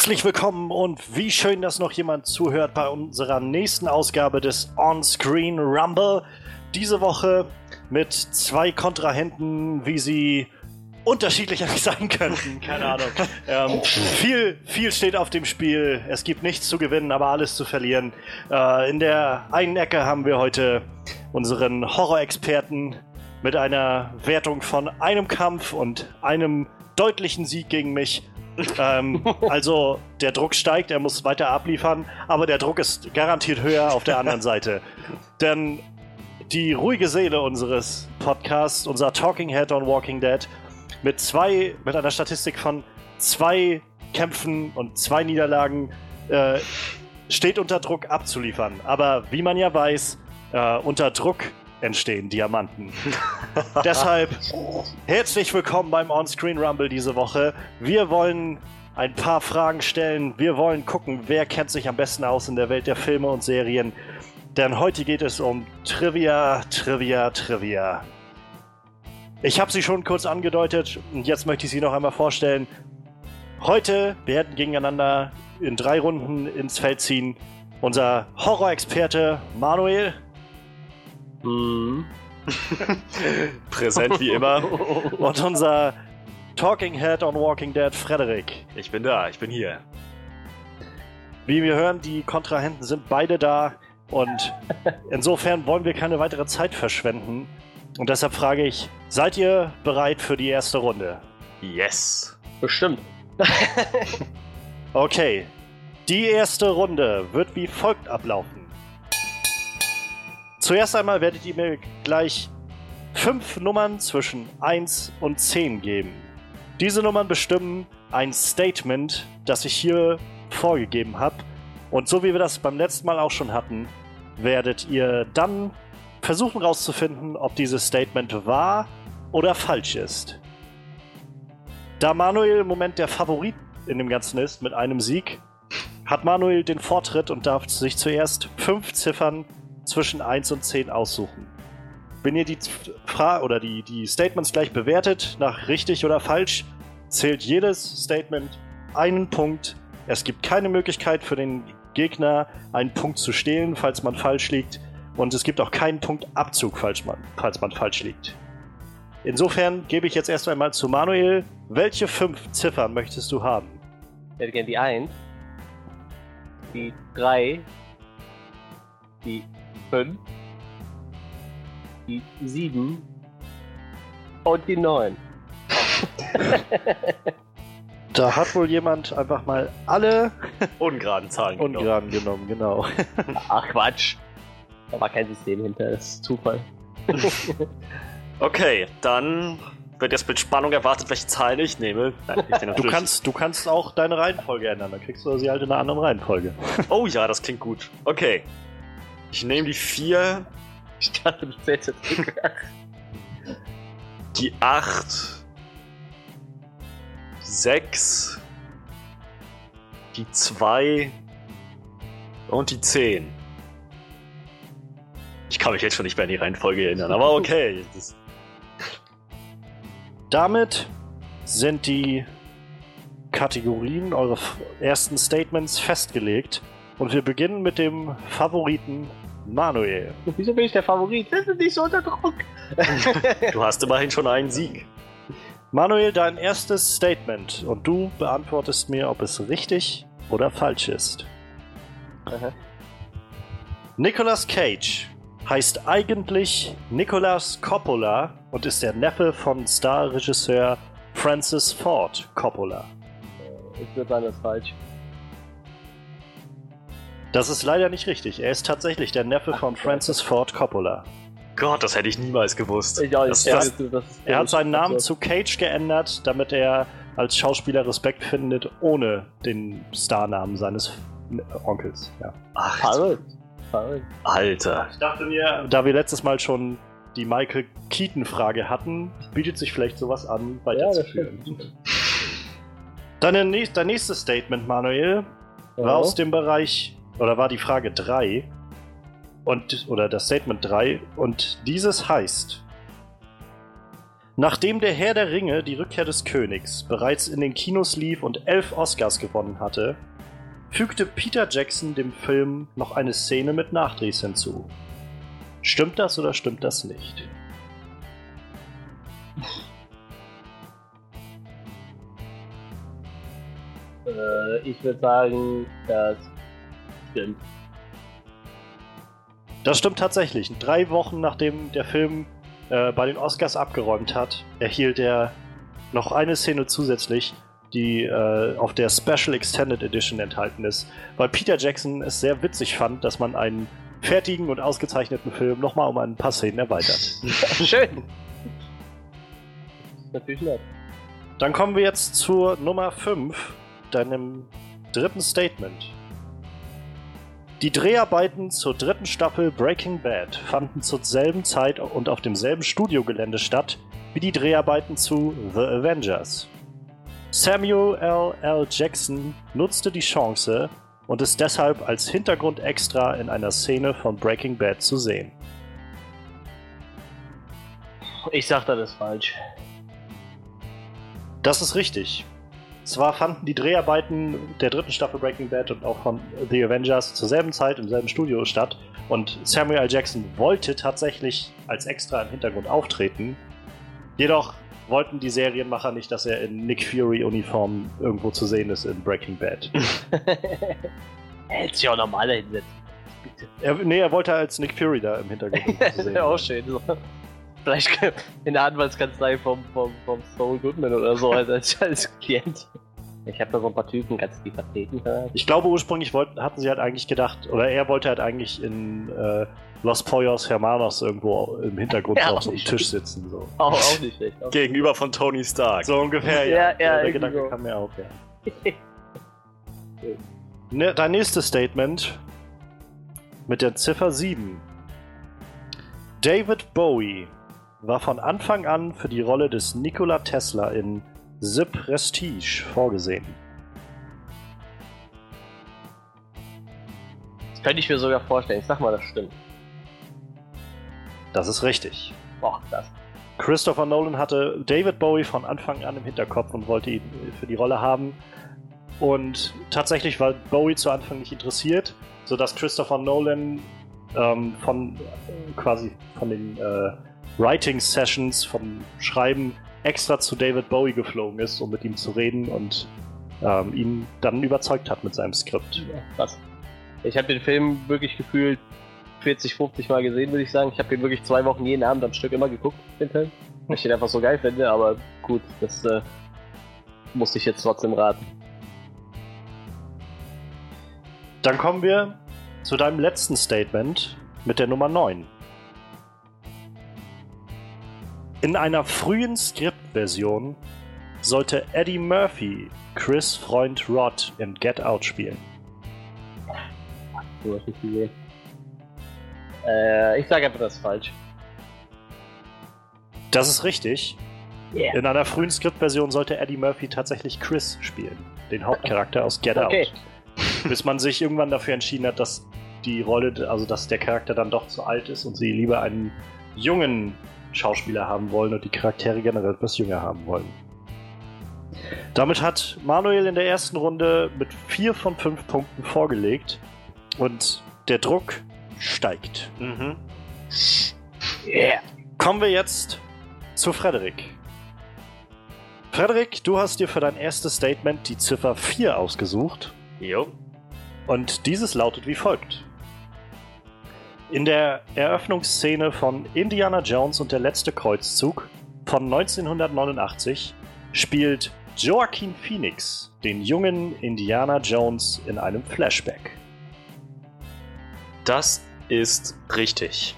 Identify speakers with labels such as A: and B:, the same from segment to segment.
A: Herzlich willkommen und wie schön, dass noch jemand zuhört bei unserer nächsten Ausgabe des On-Screen Rumble. Diese Woche mit zwei Kontrahenten, wie sie unterschiedlicher sein könnten. Keine Ahnung. Ähm, viel, viel steht auf dem Spiel. Es gibt nichts zu gewinnen, aber alles zu verlieren. Äh, in der einen Ecke haben wir heute unseren Horror-Experten mit einer Wertung von einem Kampf und einem deutlichen Sieg gegen mich. Ähm, also der Druck steigt, er muss weiter abliefern, aber der Druck ist garantiert höher auf der anderen Seite. Denn die ruhige Seele unseres Podcasts, unser Talking Head on Walking Dead, mit zwei, mit einer Statistik von zwei Kämpfen und zwei Niederlagen, äh, steht unter Druck abzuliefern. Aber wie man ja weiß, äh, unter Druck entstehen Diamanten. Deshalb herzlich willkommen beim On-Screen Rumble diese Woche. Wir wollen ein paar Fragen stellen. Wir wollen gucken, wer kennt sich am besten aus in der Welt der Filme und Serien. Denn heute geht es um Trivia, Trivia, Trivia. Ich habe sie schon kurz angedeutet und jetzt möchte ich sie noch einmal vorstellen. Heute werden gegeneinander in drei Runden ins Feld ziehen unser Horror-Experte Manuel.
B: Mhm. Präsent wie immer.
A: Und unser Talking Head on Walking Dead, Frederik.
B: Ich bin da, ich bin hier.
A: Wie wir hören, die Kontrahenten sind beide da und insofern wollen wir keine weitere Zeit verschwenden. Und deshalb frage ich, seid ihr bereit für die erste Runde?
B: Yes.
C: Bestimmt.
A: Okay, die erste Runde wird wie folgt ablaufen. Zuerst einmal werdet ihr mir gleich fünf Nummern zwischen 1 und 10 geben. Diese Nummern bestimmen ein Statement, das ich hier vorgegeben habe. Und so wie wir das beim letzten Mal auch schon hatten, werdet ihr dann versuchen herauszufinden, ob dieses Statement wahr oder falsch ist. Da Manuel im Moment der Favorit in dem Ganzen ist mit einem Sieg, hat Manuel den Vortritt und darf sich zuerst fünf Ziffern zwischen 1 und 10 aussuchen. Wenn ihr die Fra oder die, die Statements gleich bewertet, nach richtig oder falsch, zählt jedes Statement einen Punkt. Es gibt keine Möglichkeit für den Gegner, einen Punkt zu stehlen, falls man falsch liegt. Und es gibt auch keinen Punktabzug, falls man, falls man falsch liegt. Insofern gebe ich jetzt erst einmal zu Manuel. Welche fünf Ziffern möchtest du haben?
C: Ich hätte gerne die 1, die 3, die 5, die 7 und die 9.
A: Da hat wohl jemand einfach mal alle
B: Ungeraden Zahlen. genommen.
A: ungeraden genommen, genau.
C: Ach Quatsch. Da war kein System hinter, das ist Zufall.
B: Okay, dann wird jetzt mit Spannung erwartet, welche Zahlen ich nehme. Nein, ich
A: Du kannst, du kannst auch deine Reihenfolge ändern, dann kriegst du sie halt in einer anderen Reihenfolge.
B: Oh ja, das klingt gut. Okay. Ich nehme die 4,
C: Ich dachte, du zählst jetzt rückwärts.
B: die 8, 6, die 2 und die 10. Ich kann mich jetzt schon nicht mehr an die Reihenfolge erinnern, aber okay.
A: Damit sind die Kategorien eurer ersten Statements festgelegt und wir beginnen mit dem Favoriten Manuel.
C: Wieso bin ich der Favorit? Das ist nicht so unter Druck.
B: du hast immerhin schon einen Sieg.
A: Manuel, dein erstes Statement und du beantwortest mir, ob es richtig oder falsch ist.
C: Aha.
A: Nicolas Cage heißt eigentlich Nicolas Coppola und ist der Neffe von Starregisseur Francis Ford Coppola.
C: Ich würde sagen, das ist falsch.
A: Das ist leider nicht richtig. Er ist tatsächlich der Neffe von Francis Ford Coppola.
B: Gott, das hätte ich niemals gewusst.
C: Auch
B: Das- das-
C: das,
A: Er hat seinen Namen zu Cage geändert, damit er als Schauspieler Respekt findet, ohne den Starnamen seines Onkels. Ja.
B: Ach.
C: Verrückt.
B: Alter.
A: Ich dachte mir, da wir letztes Mal schon die Michael Keaton-Frage hatten, bietet sich vielleicht sowas an, weiterzuführen. Deine, näch- dein nächstes Statement, Manuel, war
C: Ja.
A: aus dem Bereich, oder war die Frage 3, und, oder das Statement 3, und dieses heißt: Nachdem der Herr der Ringe, die Rückkehr des Königs, bereits in den Kinos lief und elf Oscars gewonnen hatte, fügte Peter Jackson dem Film noch eine Szene mit Nachdrehs hinzu. Stimmt das oder stimmt das nicht?
C: Äh, ich würde sagen, das stimmt.
A: Das stimmt tatsächlich. Drei Wochen nachdem der Film äh, bei den Oscars abgeräumt hat, erhielt er noch eine Szene zusätzlich, die äh, auf der Special Extended Edition enthalten ist, weil Peter Jackson es sehr witzig fand, dass man einen fertigen und ausgezeichneten Film nochmal um ein paar Szenen erweitert.
C: Schön. Natürlich nett.
A: Dann kommen wir jetzt zur Nummer 5, deinem dritten Statement. Die Dreharbeiten zur dritten Staffel Breaking Bad fanden zur selben Zeit und auf demselben Studiogelände statt wie die Dreharbeiten zu The Avengers. Samuel L. L. Jackson nutzte die Chance und ist deshalb als Hintergrundextra in einer Szene von Breaking Bad zu sehen.
C: Ich sag, das ist falsch.
A: Das ist richtig. Zwar fanden die Dreharbeiten der dritten Staffel Breaking Bad und auch von The Avengers zur selben Zeit im selben Studio statt und Samuel L. Jackson wollte tatsächlich als Extra im Hintergrund auftreten. Jedoch wollten die Serienmacher nicht, dass er in Nick Fury-Uniform irgendwo zu sehen ist in Breaking Bad.
C: er hätte sich auch normaler hinsetzen.
A: Er, nee, er wollte als Nick Fury da im Hintergrund zu sehen.
C: ja, auch schön. So. Vielleicht in der Anwaltskanzlei vom, vom, vom Soul Goodman oder so als, als Klient. Ich habe da so ein paar Typen ganz die vertreten gehört.
A: Ich glaube, ursprünglich wollten, hatten sie halt eigentlich gedacht, oder er wollte halt eigentlich in äh, Los Pollos Hermanos irgendwo im Hintergrund
C: Ja,
A: auf
C: auch
A: so einem
C: nicht
A: Tisch sitzen. So,
C: Auch, auch nicht schlecht. Auch
B: Gegenüber von Tony Stark.
A: so ungefähr, ja.
C: Ja, ja,
A: der Gedanke
C: so.
A: kam mir auch, ja. Ne, dein nächstes Statement mit der Ziffer 7. David Bowie war von Anfang an für die Rolle des Nikola Tesla in The Prestige vorgesehen.
C: Das könnte ich mir sogar vorstellen. Ich sag mal, das stimmt.
A: Das ist richtig.
C: Boah, das.
A: Christopher Nolan hatte David Bowie von Anfang an im Hinterkopf und wollte ihn für die Rolle haben. Und tatsächlich war Bowie zu Anfang nicht interessiert, sodass Christopher Nolan ähm, von äh, quasi von den äh, Writing Sessions, vom Schreiben extra zu David Bowie geflogen ist, um mit ihm zu reden und ähm, ihn dann überzeugt hat mit seinem Skript.
C: Krass. Ich habe den Film wirklich gefühlt 40, 50 Mal gesehen, würde ich sagen. Ich habe den wirklich zwei Wochen jeden Abend am Stück immer geguckt, den Film. Weil ich den einfach so geil finde, aber gut, das äh, musste ich jetzt trotzdem raten.
A: Dann kommen wir zu deinem letzten Statement mit der Nummer 9. In einer frühen Skriptversion sollte Eddie Murphy Chris Freund Rod in Get Out spielen.
C: Du hast nicht gesehen. Äh, ich sage einfach, das ist falsch.
A: Das ist richtig.
C: Yeah.
A: In einer frühen Skriptversion sollte Eddie Murphy tatsächlich Chris spielen, den Hauptcharakter aus Get
C: Okay.
A: Out. Bis man sich irgendwann dafür entschieden hat, dass die Rolle, also dass der Charakter dann doch zu alt ist und sie lieber einen jungen Schauspieler haben wollen und die Charaktere generell etwas jünger haben wollen. Damit hat Manuel in der ersten Runde mit vier von fünf Punkten vorgelegt und der Druck steigt.
B: Mhm.
C: Yeah.
A: Kommen wir jetzt zu Frederik. Frederik, du hast dir für dein erstes Statement die Ziffer 4 ausgesucht
B: Jo.
A: und dieses lautet wie folgt. In der Eröffnungsszene von Indiana Jones und der letzte Kreuzzug von 1989 spielt Joaquin Phoenix den jungen Indiana Jones in einem Flashback.
B: Das ist richtig.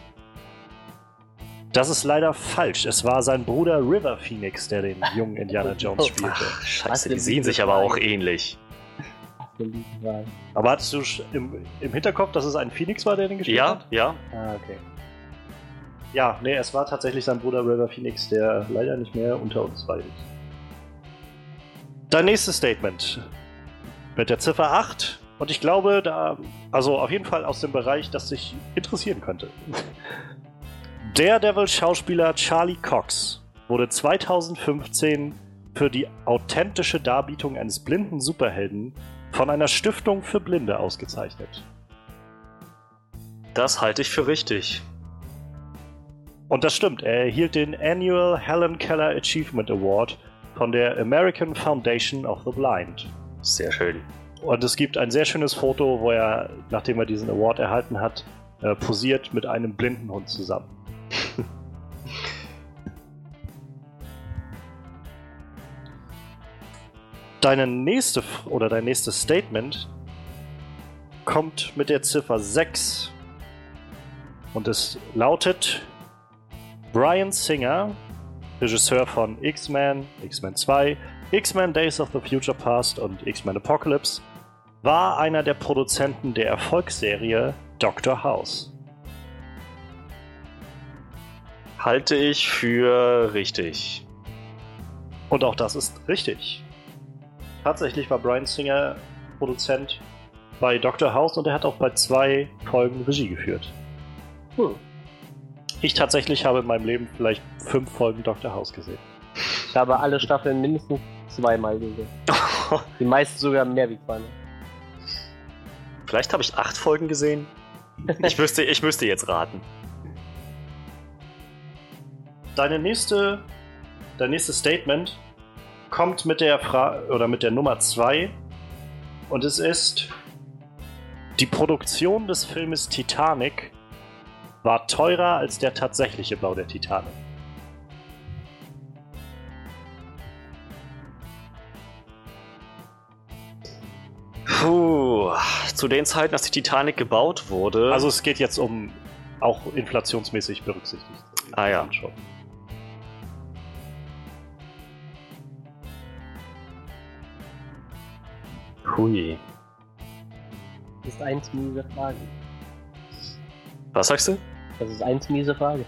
A: Das ist leider falsch. Es war sein Bruder River Phoenix, der den jungen Indiana Jones spielte.
B: Ach, scheiße, die sehen sich aber auch
C: Frage?
B: ähnlich.
A: Aber hattest du im, im Hinterkopf, dass es ein Phoenix war, der den gespielt
B: Ja,
A: hat?
B: ja.
A: Ah, okay. Ja, nee, es war tatsächlich sein Bruder River Phoenix, der leider nicht mehr unter uns weilt. Dein nächstes Statement. Mit der Ziffer 8. Und ich glaube, da, also auf jeden Fall aus dem Bereich, das dich interessieren könnte. Daredevil-Schauspieler Charlie Cox wurde 2015 für die authentische Darbietung eines blinden Superhelden von einer Stiftung für Blinde ausgezeichnet.
B: Das halte ich für richtig.
A: Und das stimmt, er erhielt den Annual Helen Keller Achievement Award von der American Foundation of the Blind.
B: Sehr schön.
A: Und es gibt ein sehr schönes Foto, wo er, nachdem er diesen Award erhalten hat, äh, posiert mit einem blinden Hund zusammen. Deine nächste oder dein nächstes Statement kommt mit der Ziffer 6 und es lautet Brian Singer, Regisseur von X-Men, X-Men 2, X-Men Days of the Future Past und X-Men Apocalypse, war einer der Produzenten der Erfolgsserie Dr. House.
B: Halte ich für richtig.
A: Und auch das ist richtig. Tatsächlich war Brian Singer Produzent bei Dr. House und er hat auch bei zwei Folgen Regie geführt.
C: Hm.
A: Ich tatsächlich habe in meinem Leben vielleicht fünf Folgen Dr. House gesehen.
C: Ich habe alle Staffeln mindestens zweimal gesehen. Die meisten sogar mehr wie zweimal.
B: Vielleicht habe ich acht Folgen gesehen. Ich müsste, ich müsste jetzt raten.
A: Deine nächste, dein nächstes Statement kommt mit der Fra oder mit der Nummer 2 und es ist die Produktion des Filmes Titanic war teurer als der tatsächliche Bau der Titanic.
B: Puh, zu den Zeiten, als die Titanic gebaut wurde.
A: Also es geht jetzt um auch inflationsmäßig berücksichtigt.
B: Ah ja.
A: Schon.
B: Hui.
C: Das ist eins miese Frage.
B: Was sagst du?
C: Das ist eins miese Frage.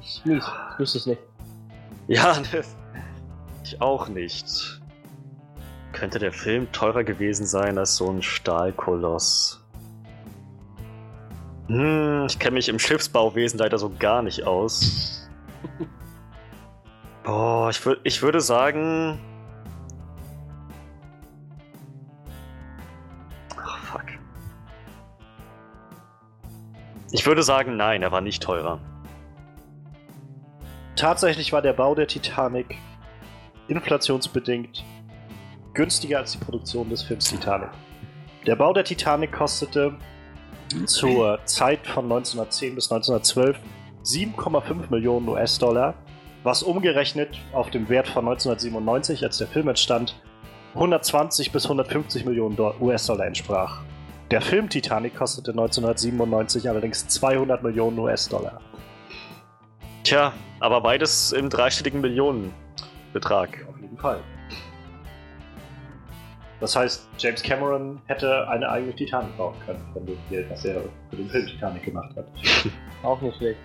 C: Ich mies. Ich wüsste es nicht.
B: Ja, ne, ich auch nicht. Könnte der Film teurer gewesen sein als so ein Stahlkoloss? Hm, ich kenne mich im Schiffsbauwesen leider so gar nicht aus. Boah, ich, würd, ich würde sagen. Ich würde sagen, nein, er war nicht teurer.
A: Tatsächlich war der Bau der Titanic inflationsbedingt günstiger als die Produktion des Films Titanic. Der Bau der Titanic kostete zur Zeit von 1910 bis 1912 7,5 Millionen US-Dollar, was umgerechnet auf dem Wert von 1997, als der Film entstand, 120 bis 150 Millionen Do- US-Dollar entsprach. Der Film Titanic kostete 1997 allerdings 200 Millionen US-Dollar.
B: Tja, aber beides im dreistelligen Millionenbetrag.
A: Auf jeden Fall. Das heißt, James Cameron hätte eine eigene Titanic bauen können, von dem Geld, was er für den Film Titanic gemacht hat.
C: Auch nicht schlecht.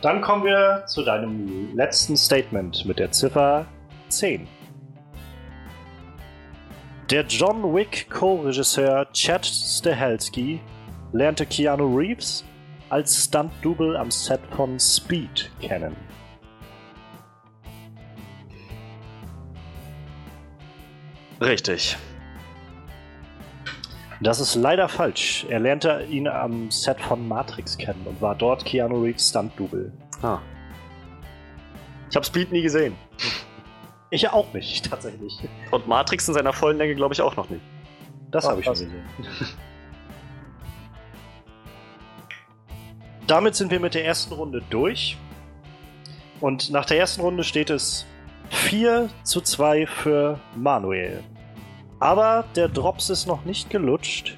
A: Dann kommen wir zu deinem letzten Statement mit der Ziffer 10. Der John Wick Co-Regisseur Chad Stahelski lernte Keanu Reeves als Stunt-Double am Set von Speed kennen.
B: Richtig.
A: Das ist leider falsch. Er lernte ihn am Set von Matrix kennen und war dort Keanu Reeves Stunt-Double.
B: Ah. Ich habe Speed nie gesehen.
A: Ich auch nicht, tatsächlich.
B: Und Matrix in seiner vollen Länge glaube ich auch noch nicht.
A: Das
C: Ach,
A: habe ich schon gesehen. Damit sind wir mit der ersten Runde durch. Und nach der ersten Runde steht es 4 zu 2 für Manuel. Aber der Drops ist noch nicht gelutscht,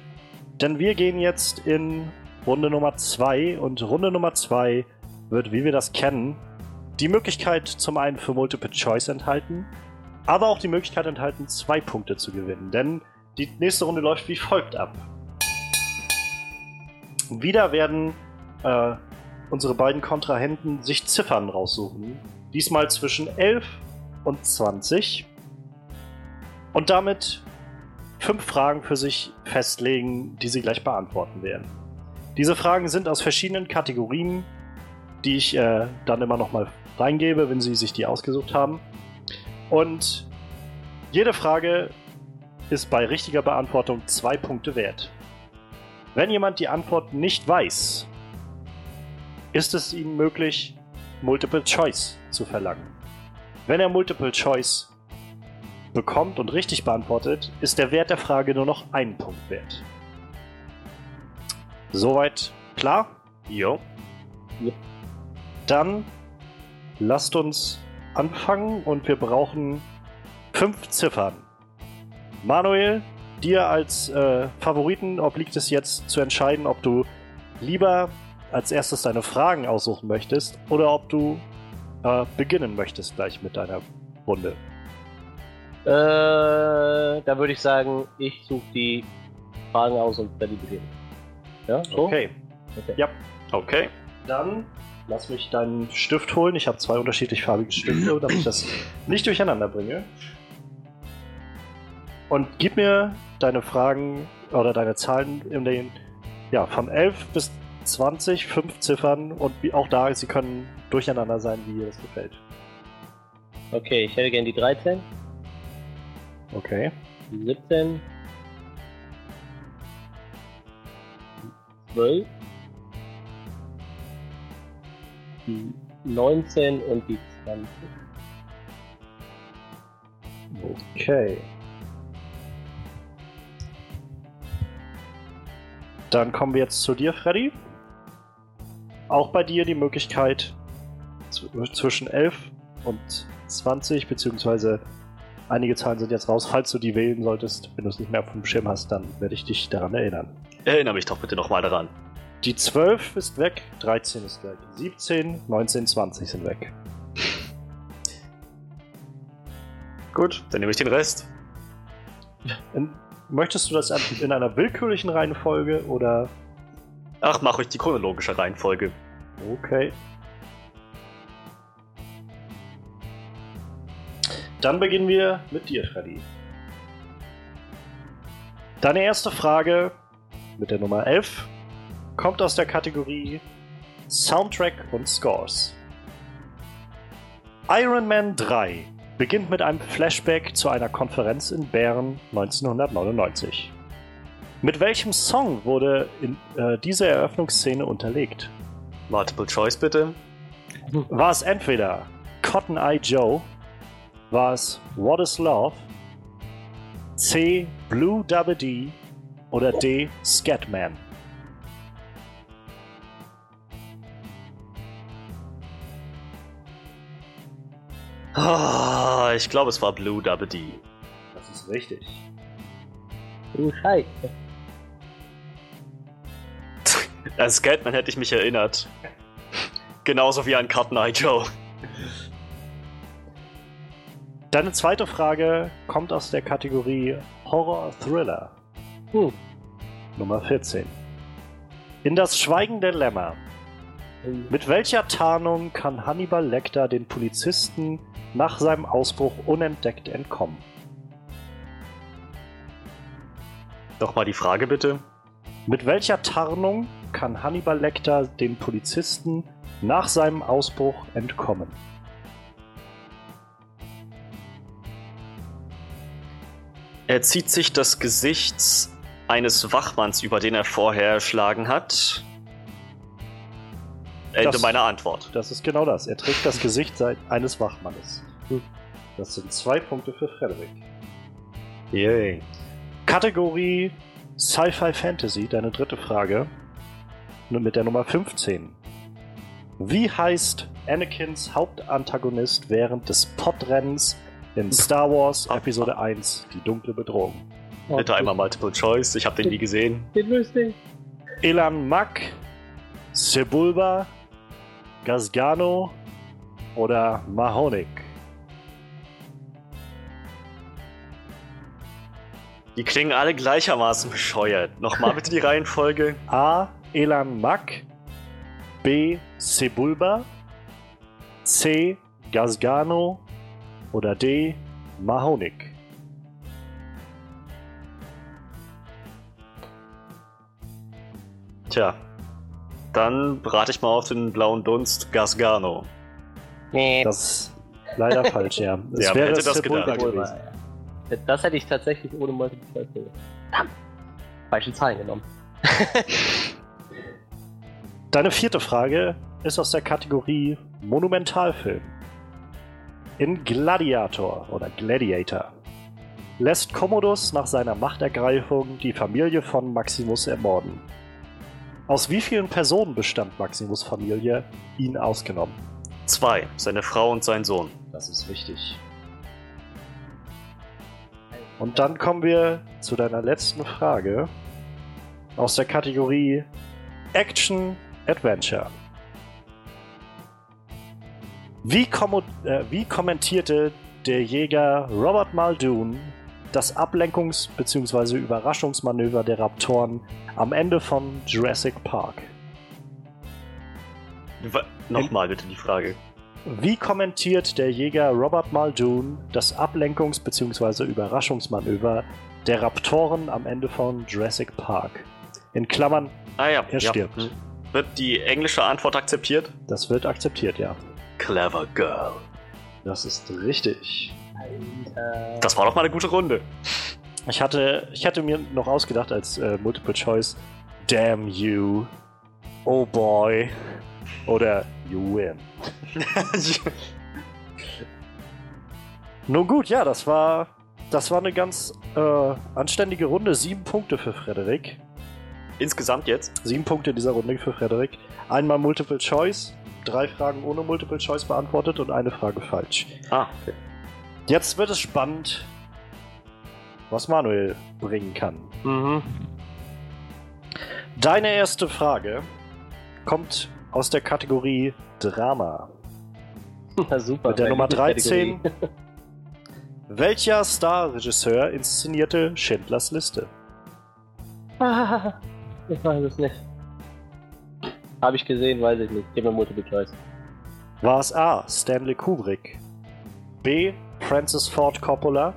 A: denn wir gehen jetzt in Runde Nummer 2 und Runde Nummer 2 wird, wie wir das kennen, die Möglichkeit zum einen für Multiple Choice enthalten, aber auch die Möglichkeit enthalten, zwei Punkte zu gewinnen. Denn die nächste Runde läuft wie folgt ab. Wieder werden äh, unsere beiden Kontrahenten sich Ziffern raussuchen. Diesmal zwischen 11 und 20. Und damit fünf Fragen für sich festlegen, die sie gleich beantworten werden. Diese Fragen sind aus verschiedenen Kategorien die ich äh, dann immer nochmal reingebe, wenn Sie sich die ausgesucht haben. Und jede Frage ist bei richtiger Beantwortung zwei Punkte wert. Wenn jemand die Antwort nicht weiß, ist es ihm möglich, Multiple Choice zu verlangen. Wenn er Multiple Choice bekommt und richtig beantwortet, ist der Wert der Frage nur noch einen Punkt wert. Soweit klar?
B: Jo.
A: Dann lasst uns anfangen und wir brauchen fünf Ziffern. Manuel, dir als äh, Favoriten obliegt es jetzt zu entscheiden, ob du lieber als erstes deine Fragen aussuchen möchtest oder ob du äh, beginnen möchtest gleich mit deiner Runde.
C: Äh, da würde ich sagen, ich suche die Fragen aus und Freddy beginnt. Ja, so?
A: Okay.
C: Okay.
A: Ja,
B: Okay.
A: dann lass mich deinen Stift holen. Ich habe zwei unterschiedlich farbige Stifte, damit ich das nicht durcheinander bringe. Und gib mir deine Fragen oder deine Zahlen in den, ja, von 11 bis 20, fünf Ziffern und wie auch da, sie können durcheinander sein, wie dir das gefällt.
C: Okay, ich hätte gerne die 13,
A: Okay.
C: die 17, die 12, die 19 und die 20.
A: Okay. Dann kommen wir jetzt zu dir, Freddy. Auch bei dir die Möglichkeit zw- zwischen 11 und 20, beziehungsweise einige Zahlen sind jetzt raus. Falls du die wählen solltest, wenn du es nicht mehr auf dem Schirm hast, dann werde ich dich daran erinnern.
B: Erinnere mich doch bitte nochmal daran.
A: Die 12 ist weg, 13 ist weg, 17, 19, 20 sind weg.
B: Gut, dann nehme ich den Rest.
A: In, möchtest du das in einer willkürlichen Reihenfolge oder
B: Ach, mach euch die chronologische Reihenfolge.
A: Okay. Dann beginnen wir mit dir, Freddy. Deine erste Frage mit der Nummer 11 kommt aus der Kategorie Soundtrack und Scores. Iron Man 3 beginnt mit einem Flashback zu einer Konferenz in Bern 1999. Mit welchem Song wurde in, äh, diese Eröffnungsszene unterlegt?
B: Multiple Choice bitte.
A: War es entweder Cotton Eye Joe, war es What is Love, C. Blue Dabba D oder D. Scatman?
B: Ah, ich glaube, es war Blue Double D.
A: Das ist richtig.
C: Du Scheiße.
B: An Scatman hätte ich mich erinnert. Genauso wie an Cotton Eye Joe.
A: Deine zweite Frage kommt aus der Kategorie Horror Thriller.
C: Hm.
A: Nummer 14. In das Schweigen der Lämmer. Mit welcher Tarnung kann Hannibal Lecter den Polizisten nach seinem Ausbruch unentdeckt entkommen?
B: Nochmal die Frage bitte.
A: Mit welcher Tarnung kann Hannibal Lecter den Polizisten nach seinem Ausbruch entkommen?
B: Er zieht sich das Gesicht eines Wachmanns, über den er vorher erschlagen hat. Ende
A: Das-
B: meiner Antwort.
A: Das ist genau das. Er trägt das Gesicht seit- eines Wachmannes. Das sind zwei Punkte für Frederik.
B: Yay.
A: Kategorie Sci-Fi Fantasy, deine dritte Frage. Nur Mit der Nummer 15. Wie heißt Anakins Hauptantagonist während des Podrennens in Star Wars Episode 1, die dunkle Bedrohung?
B: Bitte einmal Multiple Choice. Ich habe den nie gesehen.
C: Den Lustig.
A: Elan Mack, Sebulba, Gasgano oder Mahonik?
B: Die klingen alle gleichermaßen bescheuert. Nochmal bitte die Reihenfolge.
A: A. Elan Mack, B. Sebulba, C. Gasgano oder D. Mahonik?
B: Tja. Dann brate ich mal auf den blauen Dunst Gasgano.
C: Nee,
A: Das ist leider falsch, ja. Es
B: Ja,
A: wäre
B: hätte das gedacht.
A: gewesen.
C: Das hätte ich tatsächlich ohne. Verdammt. Falsche Zahlen genommen.
A: Deine vierte Frage ist aus der Kategorie Monumentalfilm. In Gladiator oder Gladiator lässt Commodus nach seiner Machtergreifung die Familie von Maximus ermorden. Aus wie vielen Personen bestand Maximus Familie, ihn ausgenommen?
B: Zwei, seine Frau und sein Sohn.
A: Das ist wichtig. Und dann kommen wir zu deiner letzten Frage aus der Kategorie Action Adventure. Wie, äh, wie kommentierte der Jäger Robert Muldoon das Ablenkungs- bzw. Überraschungsmanöver der Raptoren am Ende von Jurassic Park?
B: Nochmal bitte die Frage.
A: Wie kommentiert der Jäger Robert Muldoon das Ablenkungs- bzw. Überraschungsmanöver der Raptoren am Ende von Jurassic Park? In Klammern,
B: Ah ja,
A: er
B: ja.
A: stirbt.
B: Wird die englische Antwort akzeptiert?
A: Das wird akzeptiert, ja.
B: Clever Girl.
A: Das ist richtig.
B: Das war doch mal eine gute Runde.
A: Ich hatte, ich hatte mir noch ausgedacht als äh, Multiple Choice Damn you, oh boy oder You win. Nun gut, ja, das war, das war eine ganz äh, anständige Runde. Sieben Punkte für Frederik.
B: Insgesamt jetzt?
A: Sieben Punkte in dieser Runde für Frederik. Einmal Multiple Choice, drei Fragen ohne Multiple Choice beantwortet und eine Frage falsch.
B: Ah, okay.
A: Jetzt wird es spannend, was Manuel bringen kann.
C: Mhm.
A: Deine erste Frage kommt aus der Kategorie Drama.
C: Na super.
A: Mit der Nummer
C: Lieblingskategorie.
A: 13. Welcher Star-Regisseur inszenierte Schindlers Liste?
C: Ah, ich weiß es nicht. Habe ich gesehen, weiß ich nicht. Gib mir Multiple Choice.
A: War es A. Stanley Kubrick, B. Francis Ford Coppola,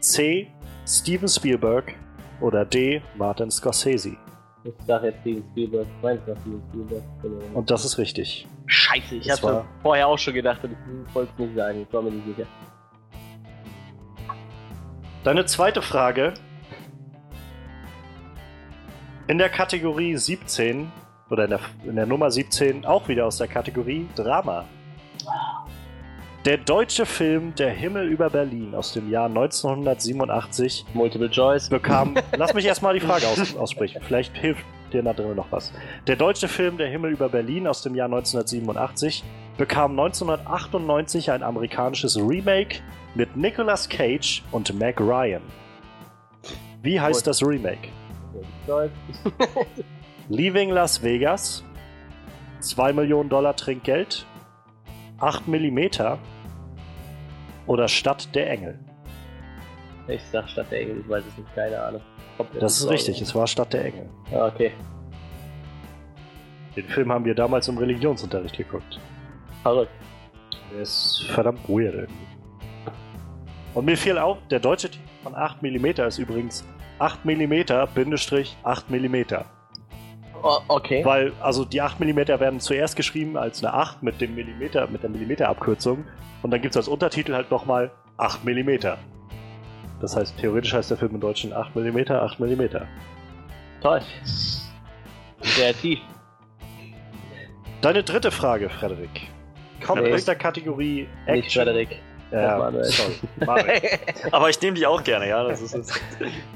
A: C. Steven Spielberg oder D. Martin Scorsese?
C: Ich sag jetzt Steven Spielberg. Ich meine, es war Steven Spielberg.
A: Und das ist richtig.
C: Scheiße, ich
A: Das war-
C: vorher auch schon gedacht und ich wollte es nicht sagen. Ich war mir nicht sicher.
A: Deine zweite Frage. In der Kategorie 17 oder in der, in der Nummer 17 auch wieder aus der Kategorie Drama. Der deutsche Film Der Himmel über Berlin aus dem Jahr 1987
C: Multiple Choice.
A: bekam. lass mich erstmal die Frage aus, aussprechen. Vielleicht hilft dir da drin noch was. Der deutsche Film Der Himmel über Berlin aus dem Jahr 1987 bekam 1998 ein amerikanisches Remake mit Nicolas Cage und Meg Ryan. Wie heißt das Remake? Leaving Las Vegas, 2 Millionen Dollar Trinkgeld, 8 Millimeter oder Stadt der Engel?
C: Ich sag Stadt der Engel, ich weiß es nicht, keine Ahnung.
A: Das ist richtig, es war Stadt der Engel.
C: Ah, Okay.
A: Den Film haben wir damals im Religionsunterricht geguckt.
C: Verrückt.
A: Der ist verdammt weird irgendwie. Und mir fiel auf, der deutsche Titel von 8 mm ist übrigens 8
C: okay.
A: Weil, also die 8 mm werden zuerst geschrieben als eine 8 mit dem Millimeter, mit der Millimeterabkürzung. Und dann gibt es als Untertitel halt nochmal 8 mm. Das heißt, theoretisch heißt der Film im Deutschen 8 mm, 8 mm.
C: Toll. Kreativ.
A: Deine dritte Frage, Frederik. Kommt
C: Nee.
A: aus der Kategorie
C: Nicht Frederik.
A: Ja,
C: Manuel.
A: sorry. Manuel.
B: Aber ich nehme die auch gerne, ja. Das ist,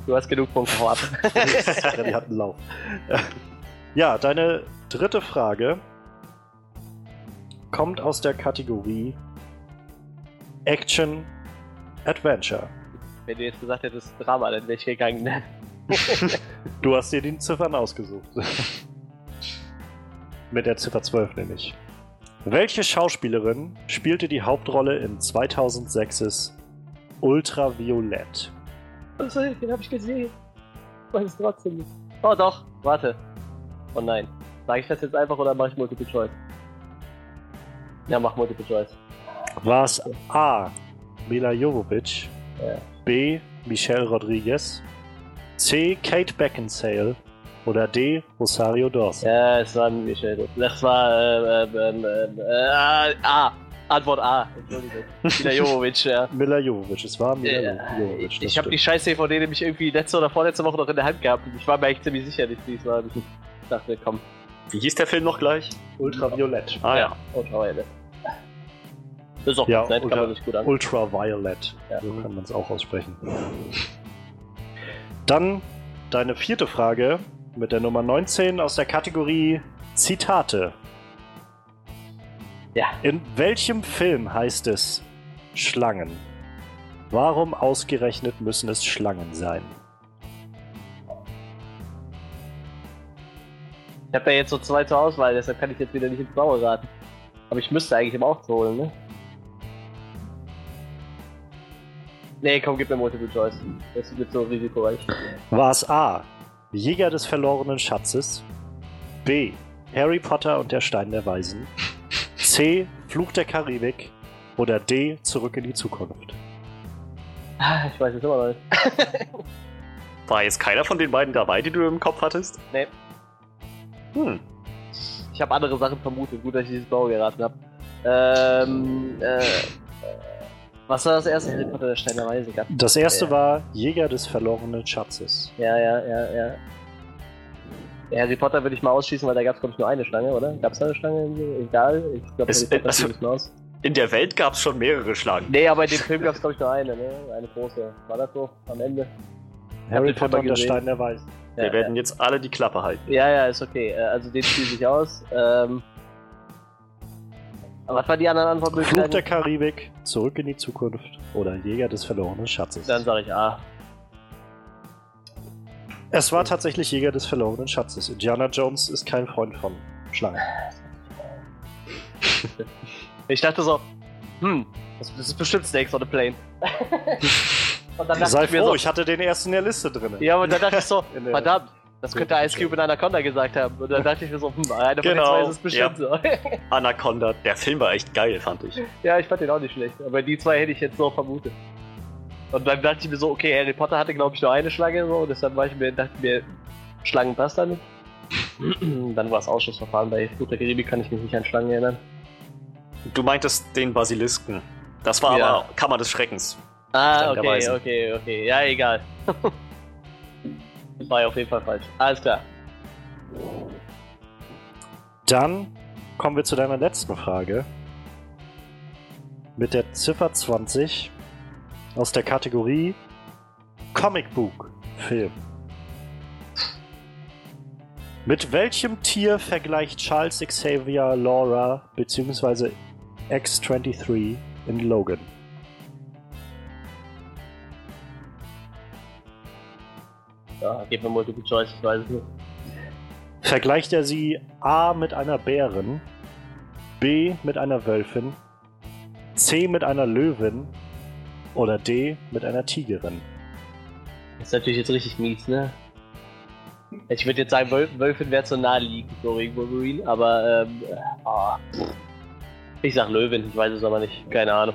C: Du hast genug Punkte hau ab.
A: Freddy hat einen Lauf. Ja, deine dritte Frage kommt aus der Kategorie Action Adventure.
C: Wenn du jetzt gesagt hättest Drama, dann wäre ich gegangen. Ne?
A: Du hast dir die Ziffern ausgesucht. Mit der Ziffer 12 nämlich. Welche Schauspielerin spielte die Hauptrolle in 2006's Ultraviolett?
C: Den habe ich gesehen. Ich weiß es trotzdem nicht. Oh doch, warte. Oh nein. Sage ich das jetzt einfach oder mache ich Multiple Choice? Ja, mach Multiple Choice.
A: War es A. Mila Jovovich,
C: Ja.
A: B. Michelle Rodriguez, C. Kate Beckinsale oder D. Rosario Dawson?
C: Ja, es war Michel. Rodriguez. Das war äh, äh, äh, äh, A. Antwort A. Entschuldigung. Mila Jovovich, ja.
A: Mila Jovovich, es war Mila
C: Ja,
A: Jovovich.
C: ich habe die scheiß DVD nämlich irgendwie letzte oder vorletzte Woche noch in der Hand gehabt und ich war mir eigentlich ziemlich sicher, dass dies war. Ich dachte, komm.
B: Wie hieß der Film noch gleich?
A: Ultraviolett.
B: Ah ja.
C: Ultraviolet. Das ist auch
A: Ja,
C: nett, kann man sich gut an.
A: Ultraviolet.
C: Ja.
A: So kann man es auch aussprechen. Dann deine vierte Frage mit der Nummer 19 aus der Kategorie Zitate.
C: Ja.
A: In welchem Film heißt es Schlangen? Warum ausgerechnet müssen es Schlangen sein?
C: Ich habe ja jetzt so zwei zur Auswahl, deshalb kann ich jetzt wieder nicht ins Blaue raten. Aber ich müsste eigentlich im auch zu holen, ne? Nee, komm, gib mir Multiple Choice. Das wird so risikoreich.
A: War es A. Jäger des verlorenen Schatzes? B. Harry Potter und der Stein der Weisen? C. Fluch der Karibik? Oder D. Zurück in die Zukunft?
C: Ah, Ich weiß es immer noch nicht.
B: War jetzt keiner von den beiden dabei, die du im Kopf hattest?
C: Nee.
B: Hm.
C: Ich habe andere Sachen vermutet. Gut, dass ich dieses Blaue geraten habe. Ähm, äh, was war das erste? Harry Potter, der Stein der Weise. gell?
A: Das erste
C: Ja.
A: war Jäger des verlorenen Schatzes.
C: Ja, ja, ja, ja. Harry Potter würde ich mal ausschließen, weil da gab es, glaube ich, nur eine Schlange, oder? Gab es da eine Schlange? Egal. Ich glaube, Harry Potter
B: also-
C: mal aus.
B: In der Welt gab es schon mehrere Schlangen.
C: Nee, aber in dem Film gab es, glaube ich, nur eine, ne? Eine große. War das so am Ende?
A: Harry Potter und der. Stein der Weisen.
B: Wir
C: Ja,
B: werden jetzt alle die Klappe halten.
C: ja, ja, ist okay. Äh, Also den schließe ich aus. Ähm, aber was waren die anderen
A: Fluch der
C: Antwortmöglichkeiten?
A: Karibik, Zurück in die Zukunft oder Jäger des verlorenen Schatzes.
C: Dann sage ich A.
A: es war tatsächlich Jäger des verlorenen Schatzes. Indiana Jones ist kein Freund von Schlangen.
C: Ich dachte so, hm, das, das ist bestimmt Snakes on a Plane. Und
A: Sei
C: ich
A: froh,
C: so,
A: ich hatte den ersten in der Liste drin.
C: ja, und dann dachte ich so, verdammt, das könnte Ice Cube in Anaconda gesagt haben. Und dann dachte ich mir so, hm, einer von den
B: Genau,
C: zwei ist es bestimmt so.
B: Anaconda, der Film war echt geil, fand ich.
C: Ja, ich fand den auch nicht schlecht, aber die zwei hätte ich jetzt so vermutet. Und dann dachte ich mir so, okay, Harry Potter hatte glaube ich nur eine Schlange so, deshalb war ich mir, dachte ich mir, Schlangen passt da nicht. dann war es Ausschussverfahren bei Flut der Karibik, kann ich mich nicht an Schlangen erinnern.
B: Du meintest den Basilisken. Das war
C: Ja.
B: aber Kammer des Schreckens.
C: Ah, okay, okay, okay, ja, egal. war ja auf jeden Fall falsch. Alles klar.
A: Dann kommen wir zu deiner letzten Frage. Mit der Ziffer 20 aus der Kategorie Comic Book Film. Mit welchem Tier vergleicht Charles Xavier Laura bzw. X-23 in Logan?
C: Ja, gib mir Multiple Choice, ich weiß es nicht.
A: Vergleicht er sie A mit einer Bären, B mit einer Wölfin, C mit einer Löwin oder D mit einer Tigerin?
C: Das ist natürlich jetzt richtig mies, ne? Ich würde jetzt sagen, Wölf, Wölfin wäre zu naheliegend, so wegen Wolverine, aber ähm, äh, ah. ich sag Löwin, ich weiß es aber nicht, keine Ahnung.